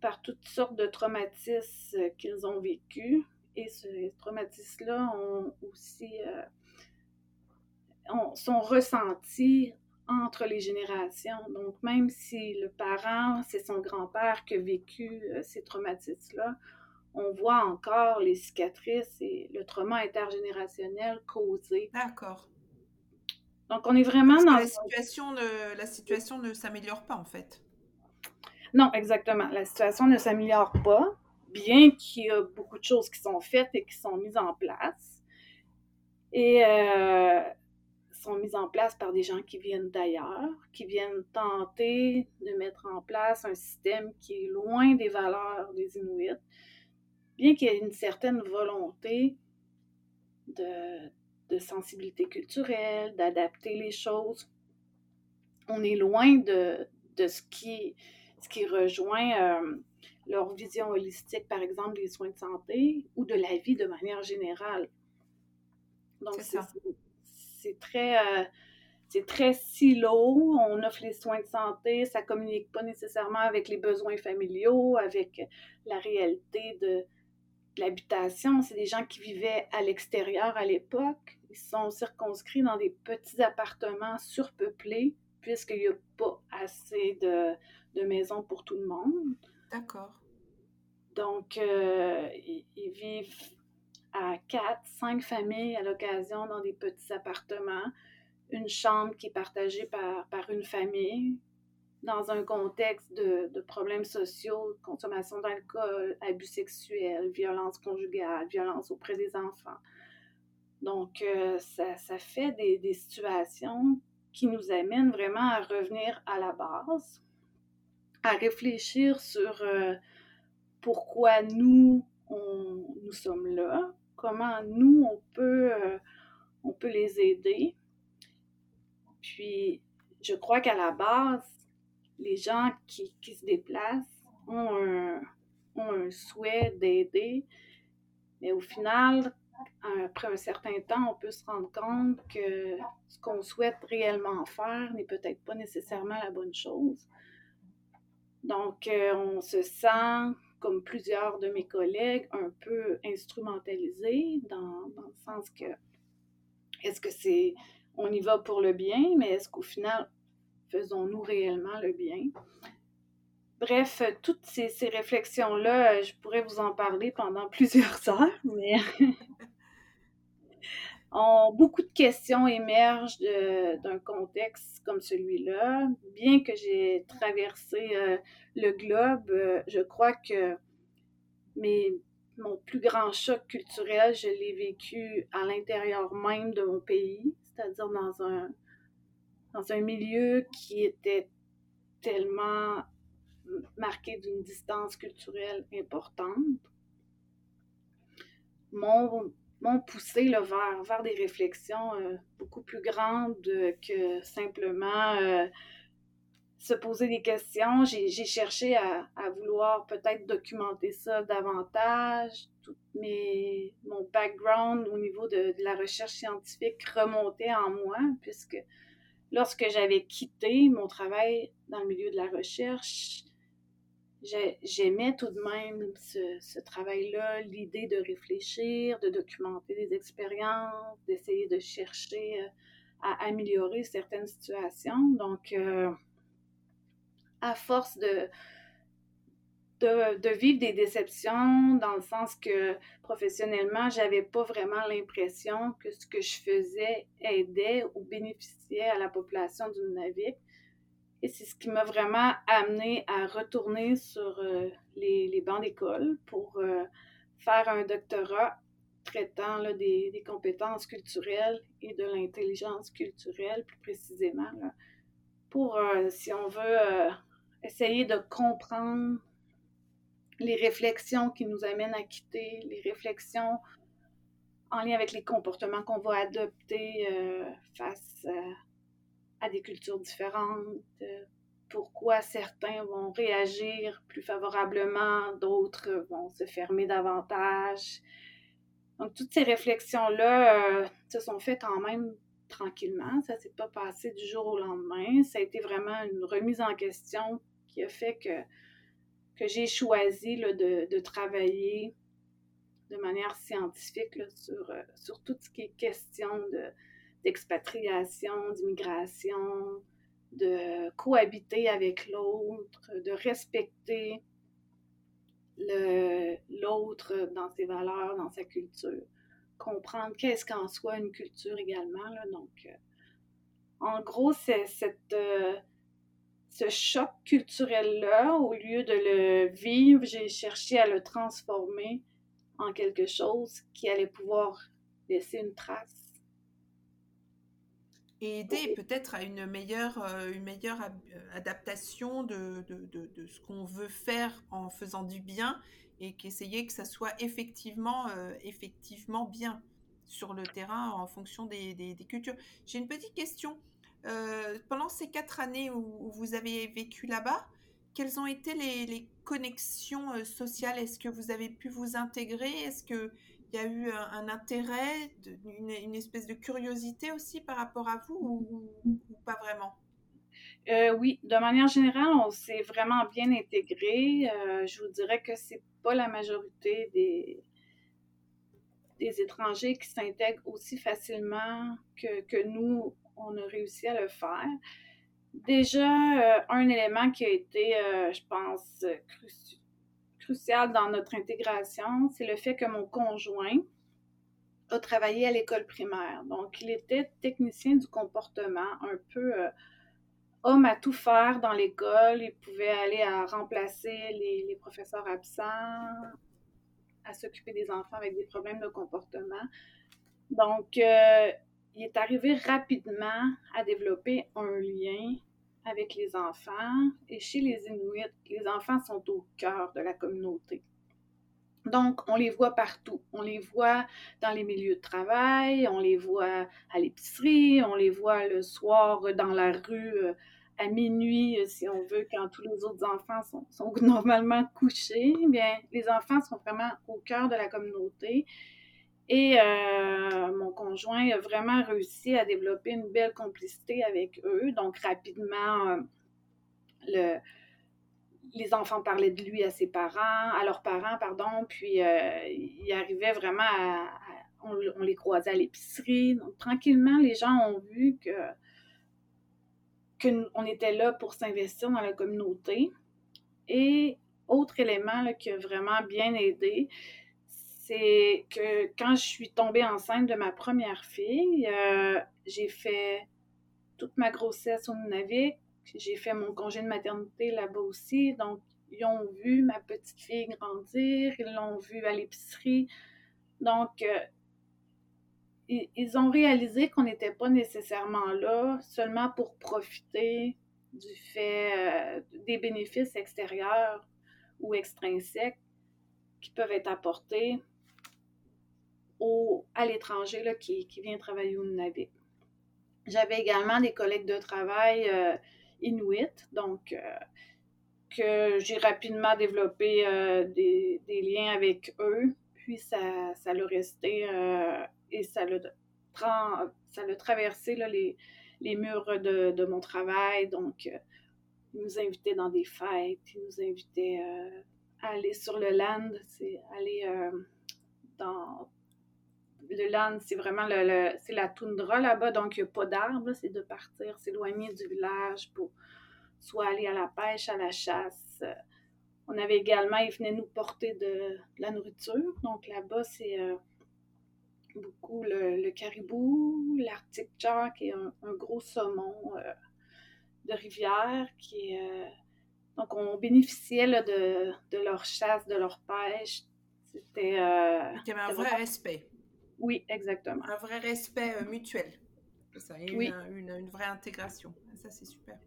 par toutes sortes de traumatismes qu'ils ont vécus. Et ces traumatismes-là aussi euh, sont ressentis entre les générations. Donc, même si le parent, c'est son grand-père qui a vécu euh, ces traumatismes-là, on voit encore les cicatrices et le trauma intergénérationnel causé. D'accord. Donc, on est vraiment dans... La situation, ne, la situation ne s'améliore pas, en fait. Non, exactement. La situation ne s'améliore pas, bien qu'il y a beaucoup de choses qui sont faites et qui sont mises en place. Et euh, sont mises en place par des gens qui viennent d'ailleurs, qui viennent tenter de mettre en place un système qui est loin des valeurs des Inuits, bien qu'il y ait une certaine volonté de, sensibilité culturelle, d'adapter les choses, on est loin de, ce, qui, ce qui rejoint euh, leur vision holistique, par exemple, des soins de santé ou de la vie de manière générale. Donc, c'est très... Euh, c'est très silo. On offre les soins de santé, ça communique pas nécessairement avec les besoins familiaux, avec la réalité de, l'habitation, c'est des gens qui vivaient à l'extérieur à l'époque. Ils sont circonscrits dans des petits appartements surpeuplés, puisqu'il n'y a pas assez de, maisons pour tout le monde. D'accord. Donc, euh, ils, vivent à quatre, cinq familles à l'occasion dans des petits appartements. Une chambre qui est partagée par, par une famille, dans un contexte de, problèmes sociaux, consommation d'alcool, abus sexuels, violence conjugale, violence auprès des enfants. Donc, euh, ça, fait des, situations qui nous amènent vraiment à revenir à la base, à réfléchir sur euh, pourquoi nous, nous sommes là, comment nous, on peut, euh, on peut les aider. Puis, je crois qu'à la base, les gens qui, se déplacent ont un, souhait d'aider, mais au final, après un certain temps, on peut se rendre compte que ce qu'on souhaite réellement faire n'est peut-être pas nécessairement la bonne chose. Donc, euh, on se sent, comme plusieurs de mes collègues, un peu instrumentalisé dans, dans le sens que est-ce que c'est on y va pour le bien, mais est-ce qu'au final, faisons-nous réellement le bien? bref, toutes ces, ces réflexions-là, je pourrais vous en parler pendant [LAUGHS] plusieurs heures, mais [LAUGHS] beaucoup de questions émergent d'un contexte comme celui-là. Bien que j'ai traversé euh, le globe, euh, je crois que mes, mon plus grand choc culturel, je l'ai vécu à l'intérieur même de mon pays, c'est-à-dire dans un, dans un milieu qui était tellement marqué d'une distance culturelle importante. Mon, m'ont poussé là, vers, vers, des réflexions euh, beaucoup plus grandes que simplement euh, se poser des questions. J'ai cherché à, vouloir peut-être documenter ça davantage. Tout mon background au niveau de, la recherche scientifique remontait en moi, puisque lorsque j'avais quitté mon travail dans le milieu de la recherche, j'aimais tout de même ce, travail-là, l'idée de réfléchir, de documenter des expériences, d'essayer de chercher euh, à améliorer certaines situations. Donc, euh, à force de, de, vivre des déceptions, dans le sens que professionnellement, j'avais pas vraiment l'impression que ce que je faisais aidait ou bénéficiait à la population du Nunavik. Et c'est ce qui m'a vraiment amené à retourner sur euh, les, bancs d'école pour euh, faire un doctorat traitant des, compétences culturelles et de l'intelligence culturelle, plus précisément, pour, euh, si on veut, essayer de comprendre les réflexions qui nous amènent à quitter, les réflexions en lien avec les comportements qu'on va adopter face à des cultures différentes, pourquoi certains vont réagir plus favorablement, d'autres vont se fermer davantage. Donc, toutes ces réflexions-là euh, se sont faites quand même tranquillement. Ça s'est pas passé du jour au lendemain. Ça a été vraiment une remise en question qui a fait que, que j'ai choisi là, de, de, travailler de manière scientifique là, sur, euh, sur tout ce qui est question de, d'expatriation, d'immigration, de cohabiter avec l'autre, de respecter l'autre dans ses valeurs, dans sa culture. Comprendre qu'est-ce qu'en soit une culture également. Donc, euh, en gros, c'est cette, euh, ce choc culturel-là, au lieu de le vivre, j'ai cherché à le transformer en quelque chose qui allait pouvoir laisser une trace et aider peut-être à une meilleure, euh, une meilleure euh, adaptation de, de, de, ce qu'on veut faire en faisant du bien et qu'essayer que ça soit effectivement, euh, effectivement bien sur le terrain en fonction des, des, cultures. J'ai une petite question. Pendant ces quatre années où, vous avez vécu là-bas, quelles ont été les, connexions sociales? Est-ce que vous avez pu vous intégrer? Est-ce que il y a eu un, intérêt, une, espèce de curiosité aussi par rapport à vous ou, pas vraiment? Euh, oui, de manière générale, on s'est vraiment bien intégré. Euh, je vous dirais que c'est pas la majorité des, des étrangers qui s'intègrent aussi facilement que, que, nous, on a réussi à le faire. Déjà, euh, un élément qui a été, je pense, crucial crucial dans notre intégration, c'est le fait que mon conjoint a travaillé à l'école primaire. Donc, il était technicien du comportement, un peu euh, homme à tout faire dans l'école. Il pouvait aller à remplacer les, professeurs absents, à s'occuper des enfants avec des problèmes de comportement. Donc, euh, il est arrivé rapidement à développer un lien avec les enfants. Et chez les Inuits, les enfants sont au cœur de la communauté. Donc, on les voit partout. On les voit dans les milieux de travail, on les voit à l'épicerie, on les voit le soir dans la rue euh, à minuit, euh, si on veut, quand tous les autres enfants sont, [LAUGHS] normalement couchés. Bien, les enfants sont vraiment au cœur de la communauté. Et euh, mon conjoint a vraiment réussi à développer une belle complicité avec eux. Donc, rapidement, euh, le, les enfants parlaient de lui à ses parents, à leurs parents, pardon, puis il arrivait vraiment à, on, les croisait à l'épicerie. Donc, tranquillement, les gens ont vu que qu'on était là pour s'investir dans la communauté. Et autre élément qui a vraiment bien aidé, c'est que quand je suis tombée enceinte de ma première fille, euh, j'ai fait toute ma grossesse au Nunavik. J'ai fait mon congé de maternité là-bas aussi. Donc, ils ont vu ma petite fille grandir, ils l'ont vue à l'épicerie. Donc, euh, ils, ont réalisé qu'on n'était pas nécessairement là seulement pour profiter du fait euh, des bénéfices extérieurs ou extrinsèques qui peuvent être apportés à l'étranger qui, qui vient travailler au Nunavik. J'avais également des collègues de travail euh, inuits, donc euh, que j'ai rapidement développé euh, des, liens avec eux. Puis ça, ça l'a resté et ça l'a, ça traversé les, les, murs de, de, mon travail. Donc, ils nous invitaient dans des fêtes, ils nous invitaient à aller sur le land, c'est aller dans le land, c'est vraiment le, c'est la toundra là-bas, donc il n'y a pas d'arbres. C'est de partir, s'éloigner du village pour soit aller à la pêche, à la chasse. On avait également, ils venaient nous porter de, la nourriture. Donc là-bas, c'est euh, beaucoup le, caribou, l'arctic char, qui est un, gros saumon euh, de rivière, qui euh, donc on bénéficiait de, leur chasse, de leur pêche. C'était... un vrai respect. Oui, exactement. Un vrai respect euh, mutuel. Ça, une, oui. une, vraie intégration. Ça, c'est super.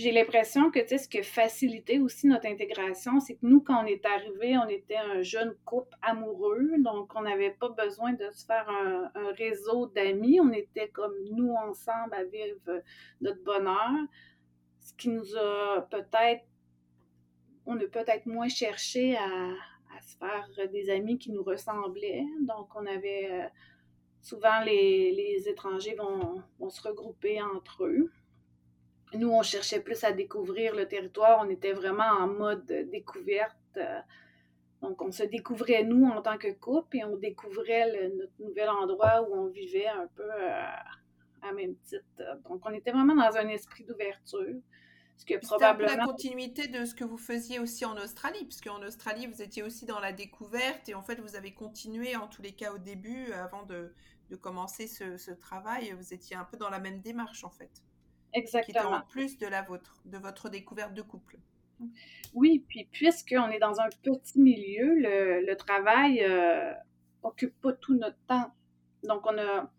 J'ai l'impression que, tu sais, ce qui a facilité aussi notre intégration, c'est que nous, quand on est arrivé, on était un jeune couple amoureux, donc on n'avait pas besoin de se faire un, réseau d'amis. On était comme nous ensemble à vivre notre bonheur. Ce qui nous a peut-être, on a peut-être moins cherché à, se faire des amis qui nous ressemblaient. Donc, on avait euh, souvent les, étrangers vont, se regrouper entre eux. Nous, on cherchait plus à découvrir le territoire. On était vraiment en mode découverte. Donc, on se découvrait nous en tant que couple et on découvrait notre nouvel endroit où on vivait un peu euh, à même titre. Donc, on était vraiment dans un esprit d'ouverture. C'est probablement... la continuité de ce que vous faisiez aussi en Australie, puisque en Australie, vous étiez aussi dans la découverte et en fait, vous avez continué, en tous les cas au début, avant de, de commencer ce, ce, travail, vous étiez un peu dans la même démarche en fait. Exactement. Qui était en plus de la vôtre, de votre découverte de couple. Oui, puis puisqu'on est dans un petit milieu, le, le travail euh, occupe pas tout notre temps. Donc, on a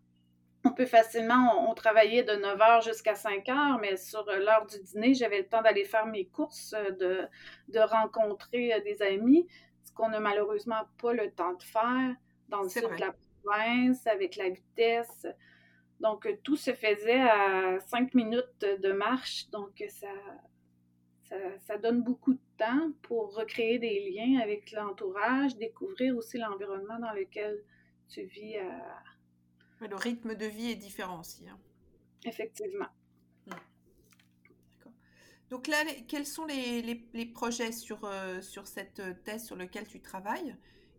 on peut facilement, on, travaillait de 9 h jusqu'à 5 h, mais sur l'heure du dîner, j'avais le temps d'aller faire mes courses, de, de rencontrer euh, des amis, ce qu'on n'a malheureusement pas le temps de faire dans le sud de la province, avec la vitesse. Donc, tout se faisait à 5 minutes de marche, donc ça, ça, ça, donne beaucoup de temps pour recréer des liens avec l'entourage, découvrir aussi l'environnement dans lequel tu vis à le rythme de vie est différent aussi. Hein. Effectivement. Hmm. Donc là, quels sont les, les, projets sur, euh, sur cette euh, thèse sur laquelle tu travailles?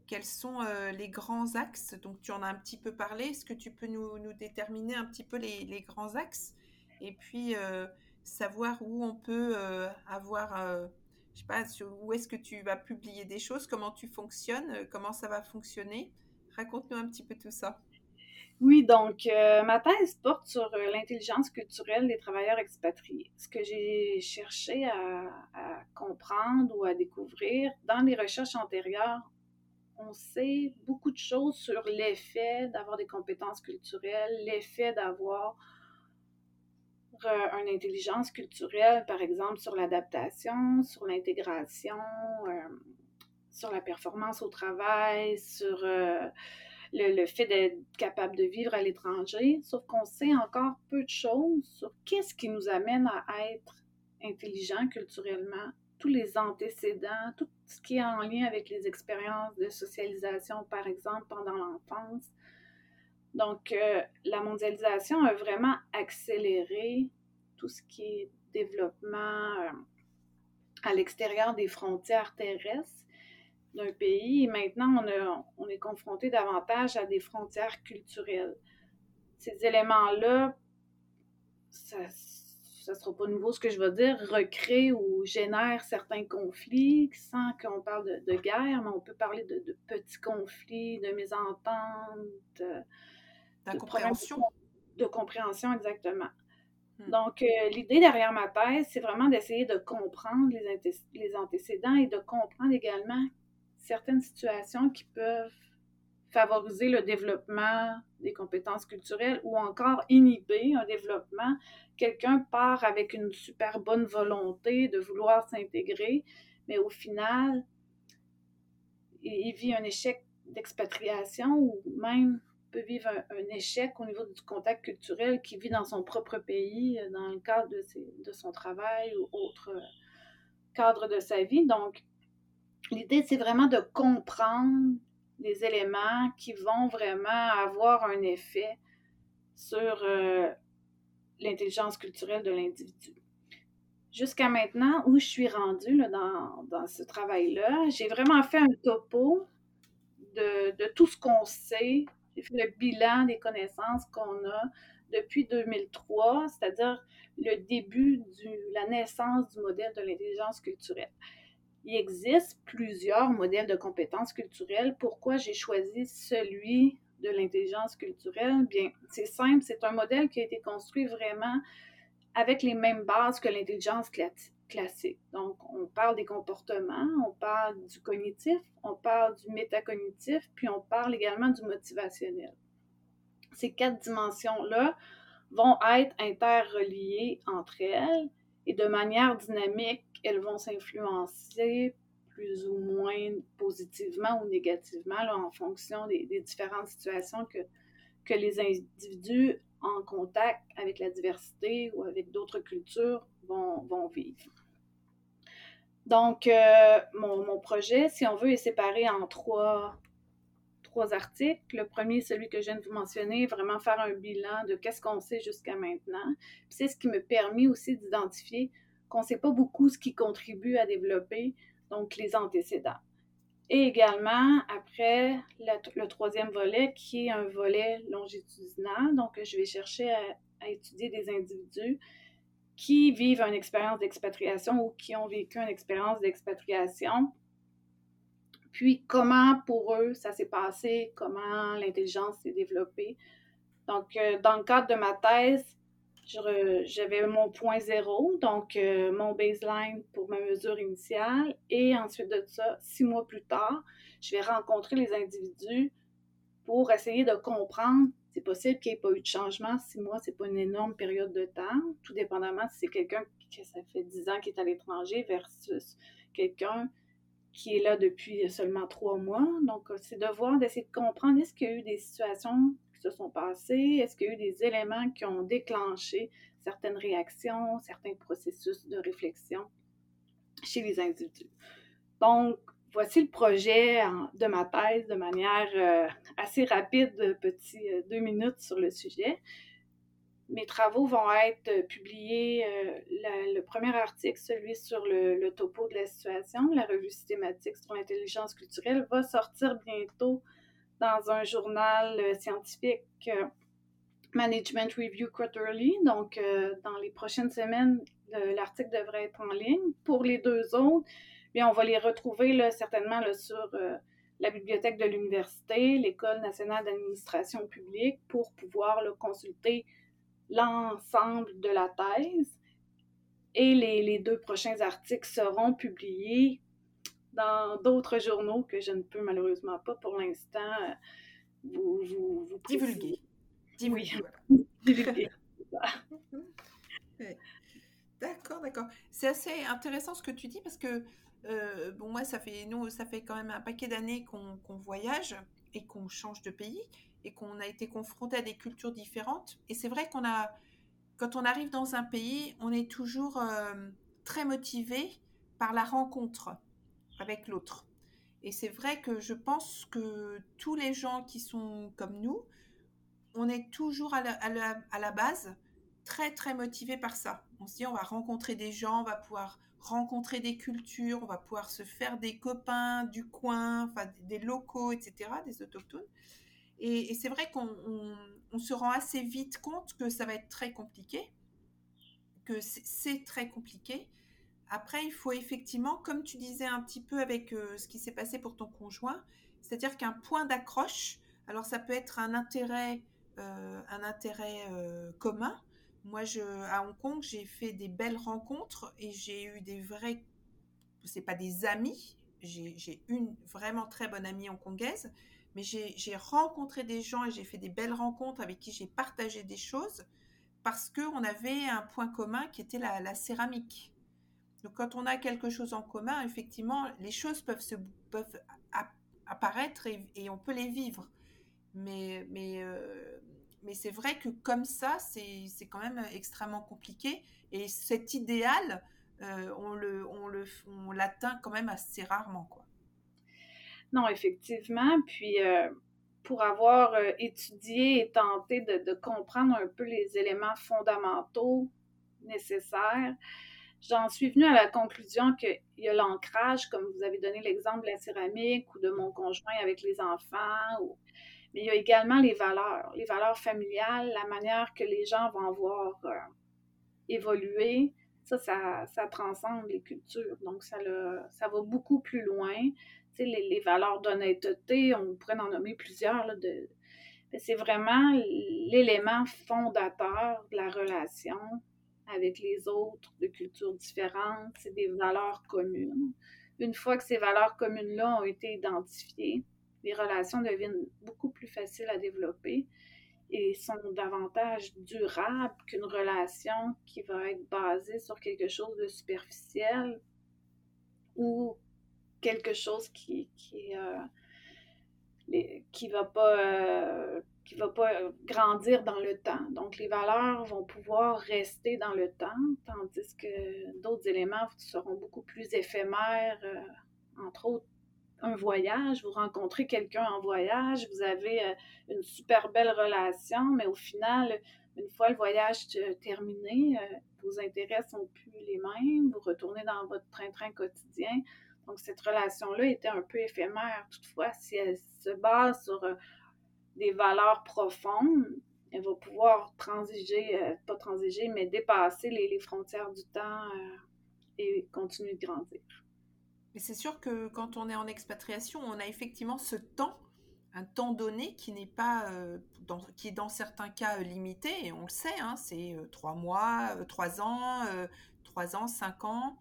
Quels sont euh, les grands axes? Donc tu en as un petit peu parlé. Est-ce que tu peux nous, déterminer un petit peu les, grands axes? Et puis savoir où on peut avoir, je sais pas, où est-ce que tu vas publier des choses, comment tu fonctionnes, comment ça va fonctionner? Raconte-nous un petit peu tout ça. Oui, donc euh, ma thèse porte sur euh, l'intelligence culturelle des travailleurs expatriés. Ce que j'ai cherché à, comprendre ou à découvrir dans les recherches antérieures, on sait beaucoup de choses sur l'effet d'avoir des compétences culturelles, l'effet d'avoir euh, une intelligence culturelle, par exemple, sur l'adaptation, sur l'intégration, sur la performance au travail, sur le, fait d'être capable de vivre à l'étranger, sauf qu'on sait encore peu de choses sur qu'est-ce qui nous amène à être intelligent culturellement, tous les antécédents, tout ce qui est en lien avec les expériences de socialisation, par exemple, pendant l'enfance. Donc, euh, la mondialisation a vraiment accéléré tout ce qui est développement euh, à l'extérieur des frontières terrestres d'un pays et maintenant on, on est confronté davantage à des frontières culturelles. Ces éléments-là, ça sera pas nouveau ce que je vais dire, recrée ou génère certains conflits sans qu'on parle de, guerre, mais on peut parler de, petits conflits, de mésententes, d'incompréhension. De, compréhension, exactement. Hmm. Donc, euh, l'idée derrière ma thèse, c'est vraiment d'essayer de comprendre les, les antécédents et de comprendre également certaines situations qui peuvent favoriser le développement des compétences culturelles ou encore inhiber un développement. Quelqu'un part avec une super bonne volonté de vouloir s'intégrer, mais au final, il vit un échec d'expatriation ou même peut vivre un, échec au niveau du contact culturel qu'il vit dans son propre pays, dans le cadre de, de son travail ou autre cadre de sa vie. Donc, l'idée, c'est vraiment de comprendre des éléments qui vont vraiment avoir un effet sur euh, l'intelligence culturelle de l'individu. Jusqu'à maintenant, où je suis rendue dans, ce travail-là, j'ai vraiment fait un topo de, de tout ce qu'on sait. J'ai fait le bilan des connaissances qu'on a depuis 2003, c'est-à-dire le début de la naissance du modèle de l'intelligence culturelle. Il existe plusieurs modèles de compétences culturelles. Pourquoi j'ai choisi celui de l'intelligence culturelle? Bien, c'est simple, c'est un modèle qui a été construit vraiment avec les mêmes bases que l'intelligence classique. Donc, on parle des comportements, on parle du cognitif, on parle du métacognitif, puis on parle également du motivationnel. Ces quatre dimensions-là vont être interreliées entre elles et de manière dynamique, elles vont s'influencer plus ou moins positivement ou négativement en fonction des, différentes situations que, que les individus en contact avec la diversité ou avec d'autres cultures vont, vont, vivre. Donc, euh, mon, mon, projet, si on veut, est séparé en trois, trois articles. Le premier, celui que je viens de vous mentionner, vraiment faire un bilan de qu'est-ce qu'on sait jusqu'à maintenant. C'est ce qui me permet aussi d'identifier qu'on ne sait pas beaucoup ce qui contribue à développer, donc les antécédents. Et également, après, le, troisième volet, qui est un volet longitudinal, donc je vais chercher à, étudier des individus qui vivent une expérience d'expatriation ou qui ont vécu une expérience d'expatriation, puis comment pour eux ça s'est passé, comment l'intelligence s'est développée? Donc, euh, dans le cadre de ma thèse, j'avais mon point zéro, donc euh, mon baseline pour ma mesure initiale. Et ensuite de ça, six mois plus tard, je vais rencontrer les individus pour essayer de comprendre. C'est possible qu'il n'y ait pas eu de changement. Six mois, c'est pas une énorme période de temps, tout dépendamment si c'est quelqu'un qui ça fait dix ans qui est à l'étranger versus quelqu'un qui est là depuis seulement trois mois. Donc, c'est de voir, d'essayer de comprendre est-ce qu'il y a eu des situations se sont passés? Est-ce qu'il y a eu des éléments qui ont déclenché certaines réactions, certains processus de réflexion chez les individus? Donc, voici le projet de ma thèse de manière euh, assez rapide, petit euh, deux minutes sur le sujet. Mes travaux vont être publiés, euh, le premier article, celui sur le, le, topo de la situation, la revue systématique sur l'intelligence culturelle, va sortir bientôt dans un journal euh, scientifique euh, Management Review Quarterly. Donc, euh, dans les prochaines semaines, l'article devrait être en ligne. Pour les deux autres, bien, on va les retrouver certainement sur la bibliothèque de l'université, l'École nationale d'administration publique, pour pouvoir consulter l'ensemble de la thèse. Et les, les, deux prochains articles seront publiés dans d'autres journaux que je ne peux malheureusement pas pour l'instant euh, vous, vous, vous divulguer. Divulguer. [LAUGHS] [LAUGHS] D'accord, d'accord. C'est assez intéressant ce que tu dis parce que euh, bon moi ça fait nous ça fait quand même un paquet d'années qu'on voyage et qu'on change de pays et qu'on a été confronté à des cultures différentes et c'est vrai qu'on a quand on arrive dans un pays on est toujours euh, très motivé par la rencontre avec l'autre. Et c'est vrai que je pense que tous les gens qui sont comme nous, on est toujours à la, base très très motivés par ça. On se dit on va rencontrer des gens, on va pouvoir rencontrer des cultures, on va pouvoir se faire des copains du coin, enfin des locaux, etc., des autochtones. Et, c'est vrai qu'on se rend assez vite compte que ça va être très compliqué, que c'est très compliqué. Après, il faut effectivement, comme tu disais un petit peu avec ce qui s'est passé pour ton conjoint, c'est-à-dire qu'un point d'accroche, alors ça peut être un intérêt, un intérêt commun. Moi, je, à Hong Kong, j'ai fait des belles rencontres et j'ai eu des vrais, c'est pas des amis, j'ai une vraiment très bonne amie hongkongaise, mais j'ai rencontré des gens et j'ai fait des belles rencontres avec qui j'ai partagé des choses parce qu'on avait un point commun qui était la, céramique. Donc quand on a quelque chose en commun, effectivement, les choses peuvent, apparaître et, on peut les vivre. Mais, euh, c'est vrai que comme ça, c'est quand même extrêmement compliqué. Et cet idéal, euh, on l'atteint quand même assez rarement. Non, effectivement. Puis euh, pour avoir euh, étudié et tenté de, comprendre un peu les éléments fondamentaux nécessaires, j'en suis venue à la conclusion qu'il y a l'ancrage, comme vous avez donné l'exemple de la céramique ou de mon conjoint avec les enfants, mais il y a également les valeurs, les valeurs familiales, la manière que les gens vont voir évoluer, ça, ça, transcende les cultures. Donc, ça va beaucoup plus loin. Sais, les, valeurs d'honnêteté, on pourrait en nommer plusieurs. De, c'est vraiment l'élément fondateur de la relation avec les autres de cultures différentes. C'est des valeurs communes. Une fois que ces valeurs communes-là ont été identifiées, les relations deviennent beaucoup plus faciles à développer et sont davantage durables qu'une relation qui va être basée sur quelque chose de superficiel ou quelque chose qui euh, va pas euh, va pas grandir dans le temps. Donc les valeurs vont pouvoir rester dans le temps, tandis que d'autres éléments seront beaucoup plus éphémères, euh, entre autres un voyage, vous rencontrez quelqu'un en voyage, vous avez une super belle relation, mais au final, une fois le voyage terminé, vos intérêts sont plus les mêmes, vous retournez dans votre train-train quotidien. Donc, cette relation-là était un peu éphémère. Toutefois, si elle se base sur euh, des valeurs profondes, elle va pouvoir transiger, pas transiger, mais dépasser les frontières du temps et continuer de grandir. Mais c'est sûr que quand on est en expatriation, on a effectivement ce temps, un temps donné qui n'est pas, euh, qui est dans certains cas euh, limité, et on le sait, hein, c'est euh, trois mois, trois ans, trois ans, cinq ans.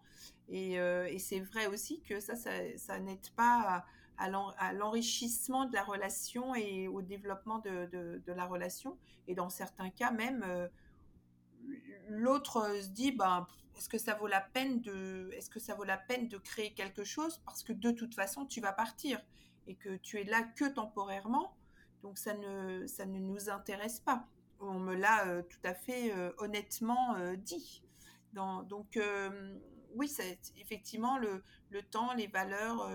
Et, et c'est vrai aussi que ça, ça, n'aide pas à, l'enrichissement de la relation et au développement de, la relation. Et dans certains cas même, l'autre se dit, ben, est-ce que ça vaut la peine de, est-ce que ça vaut la peine de créer quelque chose parce que de toute façon tu vas partir et que tu es là que temporairement, donc ça ne, ça ne nous intéresse pas. On me l'a euh, tout à fait euh, honnêtement euh, dit. donc oui, c'est effectivement le, le, temps, les valeurs,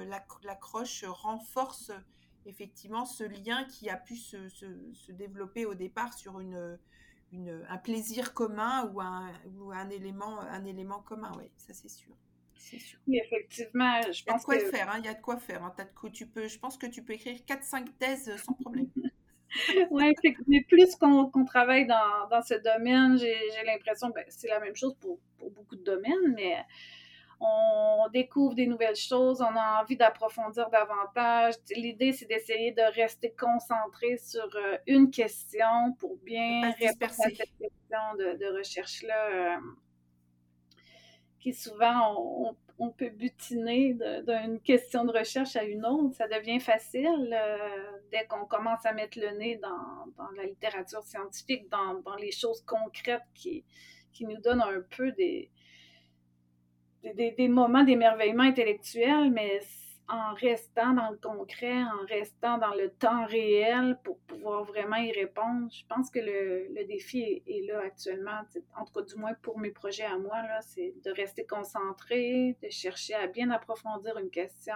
l'accroche renforce effectivement ce lien qui a pu se, se, se développer au départ sur une un plaisir commun ou un, ou un, élément, un élément commun, oui, ça c'est sûr. sûr. Oui, effectivement, je pense Il y a de quoi faire, hein, il y a de quoi faire. Hein, de tu peux, je pense que tu peux écrire 4-5 thèses sans problème. [LAUGHS] oui, mais plus qu'on travaille dans, dans, ce domaine, j'ai l'impression, que ben, c'est la même chose pour, pour, beaucoup de domaines, mais on découvre des nouvelles choses, on a envie d'approfondir davantage. L'idée, c'est d'essayer de rester concentré sur euh, une question pour bien répondre à cette question de, recherche-là, euh, qui souvent, on, peut butiner d'une question de recherche à une autre. Ça devient facile euh, dès qu'on commence à mettre le nez dans, la littérature scientifique, dans, les choses concrètes qui, qui nous donnent un peu des des, moments d'émerveillement intellectuel, mais en restant dans le concret, en restant dans le temps réel pour pouvoir vraiment y répondre. Je pense que le, défi est, là actuellement, en tout cas du moins pour mes projets à moi, c'est de rester concentré, de chercher à bien approfondir une question,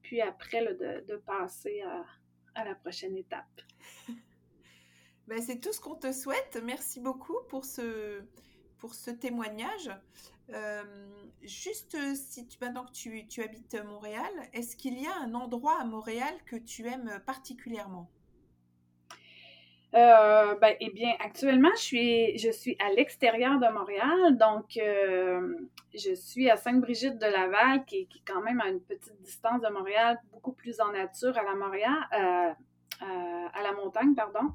puis après de, passer à, la prochaine étape. [LAUGHS] ben, c'est tout ce qu'on te souhaite. Merci beaucoup pour ce, pour ce témoignage. Euh, juste euh, si tu, maintenant que tu, habites Montréal, est-ce qu'il y a un endroit à Montréal que tu aimes particulièrement? Euh, ben, eh bien, actuellement, je suis, à l'extérieur de Montréal, donc je suis à Sainte-Brigitte-de-Laval, qui, qui, est quand même à une petite distance de Montréal, beaucoup plus en nature à la, à la montagne, pardon.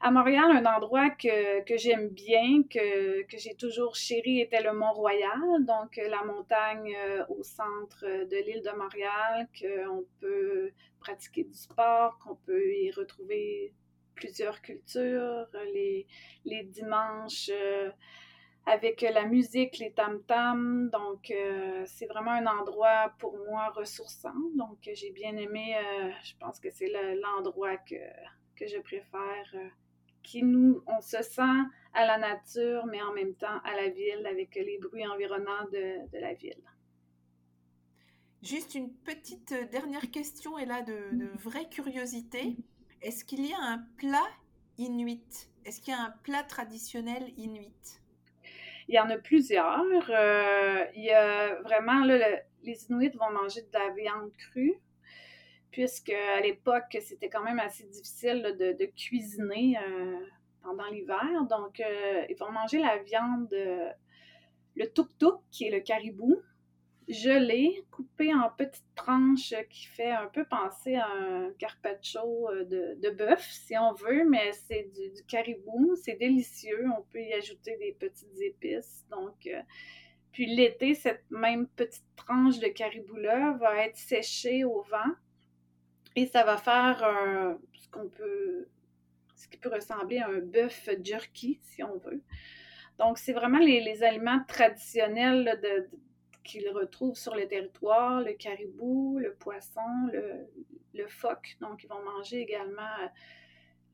À Montréal, un endroit que, j'aime bien, que, j'ai toujours chéri, était le Mont-Royal, donc la montagne au centre de l'île de Montréal, qu'on peut pratiquer du sport, qu'on peut y retrouver plusieurs cultures, les, dimanches euh, avec la musique, les tam-tams. Donc, euh, c'est vraiment un endroit pour moi ressourçant. Donc, j'ai bien aimé, euh, je pense que c'est l'endroit que je préfère, qui nous, on se sent à la nature, mais en même temps à la ville avec les bruits environnants de, de la ville. Juste une petite dernière question, et là de, de vraie curiosité. Est-ce qu'il y a un plat inuit? Est-ce qu'il y a un plat traditionnel inuit? Il y en a plusieurs. Euh, il y a vraiment, les Inuits vont manger de la viande crue, puisque à l'époque, c'était quand même assez difficile de, cuisiner euh, pendant l'hiver. Donc, euh, ils vont manger la viande, le tuk-tuk, qui est le caribou, gelé, coupé en petites tranches qui fait un peu penser à un carpaccio euh, de, bœuf, si on veut, mais c'est du, caribou, c'est délicieux. On peut y ajouter des petites épices. Donc, euh, puis l'été, cette même petite tranche de caribou-là va être séchée au vent et ça va faire ce qu'on peut, ce qui peut ressembler à un bœuf jerky, si on veut. Donc, c'est vraiment les, aliments traditionnels qu'ils retrouvent sur le territoire, le caribou, le poisson, le, phoque. Donc, ils vont manger également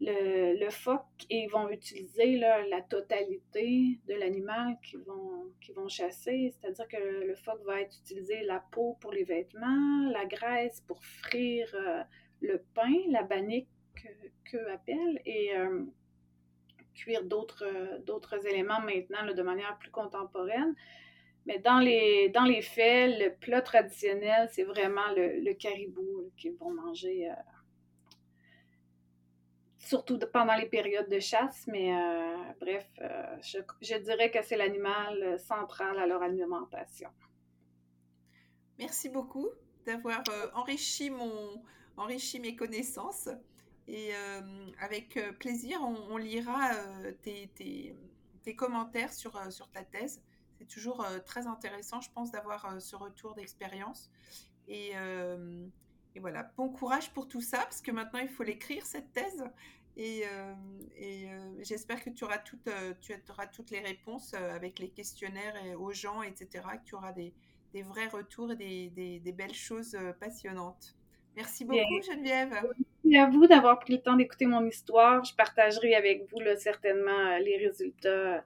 euh, le, phoque et ils vont utiliser la totalité de l'animal qu'ils vont, vont chasser. C'est-à-dire que le, phoque va être utilisé la peau pour les vêtements, la graisse pour frire euh, le pain, la bannique qu'eux appellent, et euh, cuire d'autres éléments maintenant de manière plus contemporaine. Mais dans les, dans les faits, le plat traditionnel, c'est vraiment le, caribou qu'ils vont manger, euh, surtout pendant les périodes de chasse. Mais euh, bref, euh, je, dirais que c'est l'animal central à leur alimentation. Merci beaucoup d'avoir enrichi, enrichi mes connaissances. Et avec plaisir, on, lira tes, tes, tes, commentaires sur, sur ta thèse c'est toujours euh, très intéressant, je pense, d'avoir euh, ce retour d'expérience. Et, euh, et, voilà, bon courage pour tout ça, parce que maintenant, il faut l'écrire, cette thèse. Et, et j'espère que tu auras, toutes, tu auras toutes les réponses avec les questionnaires et aux gens, etc., que tu auras des, des vrais retours et des, des, belles choses passionnantes. Merci beaucoup, Geneviève. Merci à vous d'avoir pris le temps d'écouter mon histoire. Je partagerai avec vous là, certainement les résultats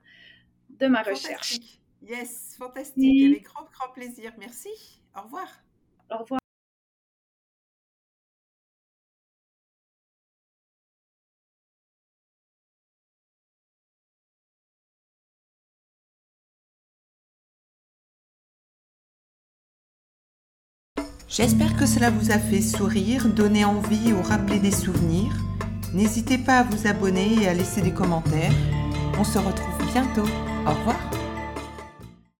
de ma recherche. Yes, fantastique. Avec grand, grand plaisir. Merci. Au revoir. Au revoir. J'espère que cela vous a fait sourire, donner envie ou rappeler des souvenirs. N'hésitez pas à vous abonner et à laisser des commentaires. On se retrouve bientôt. Au revoir.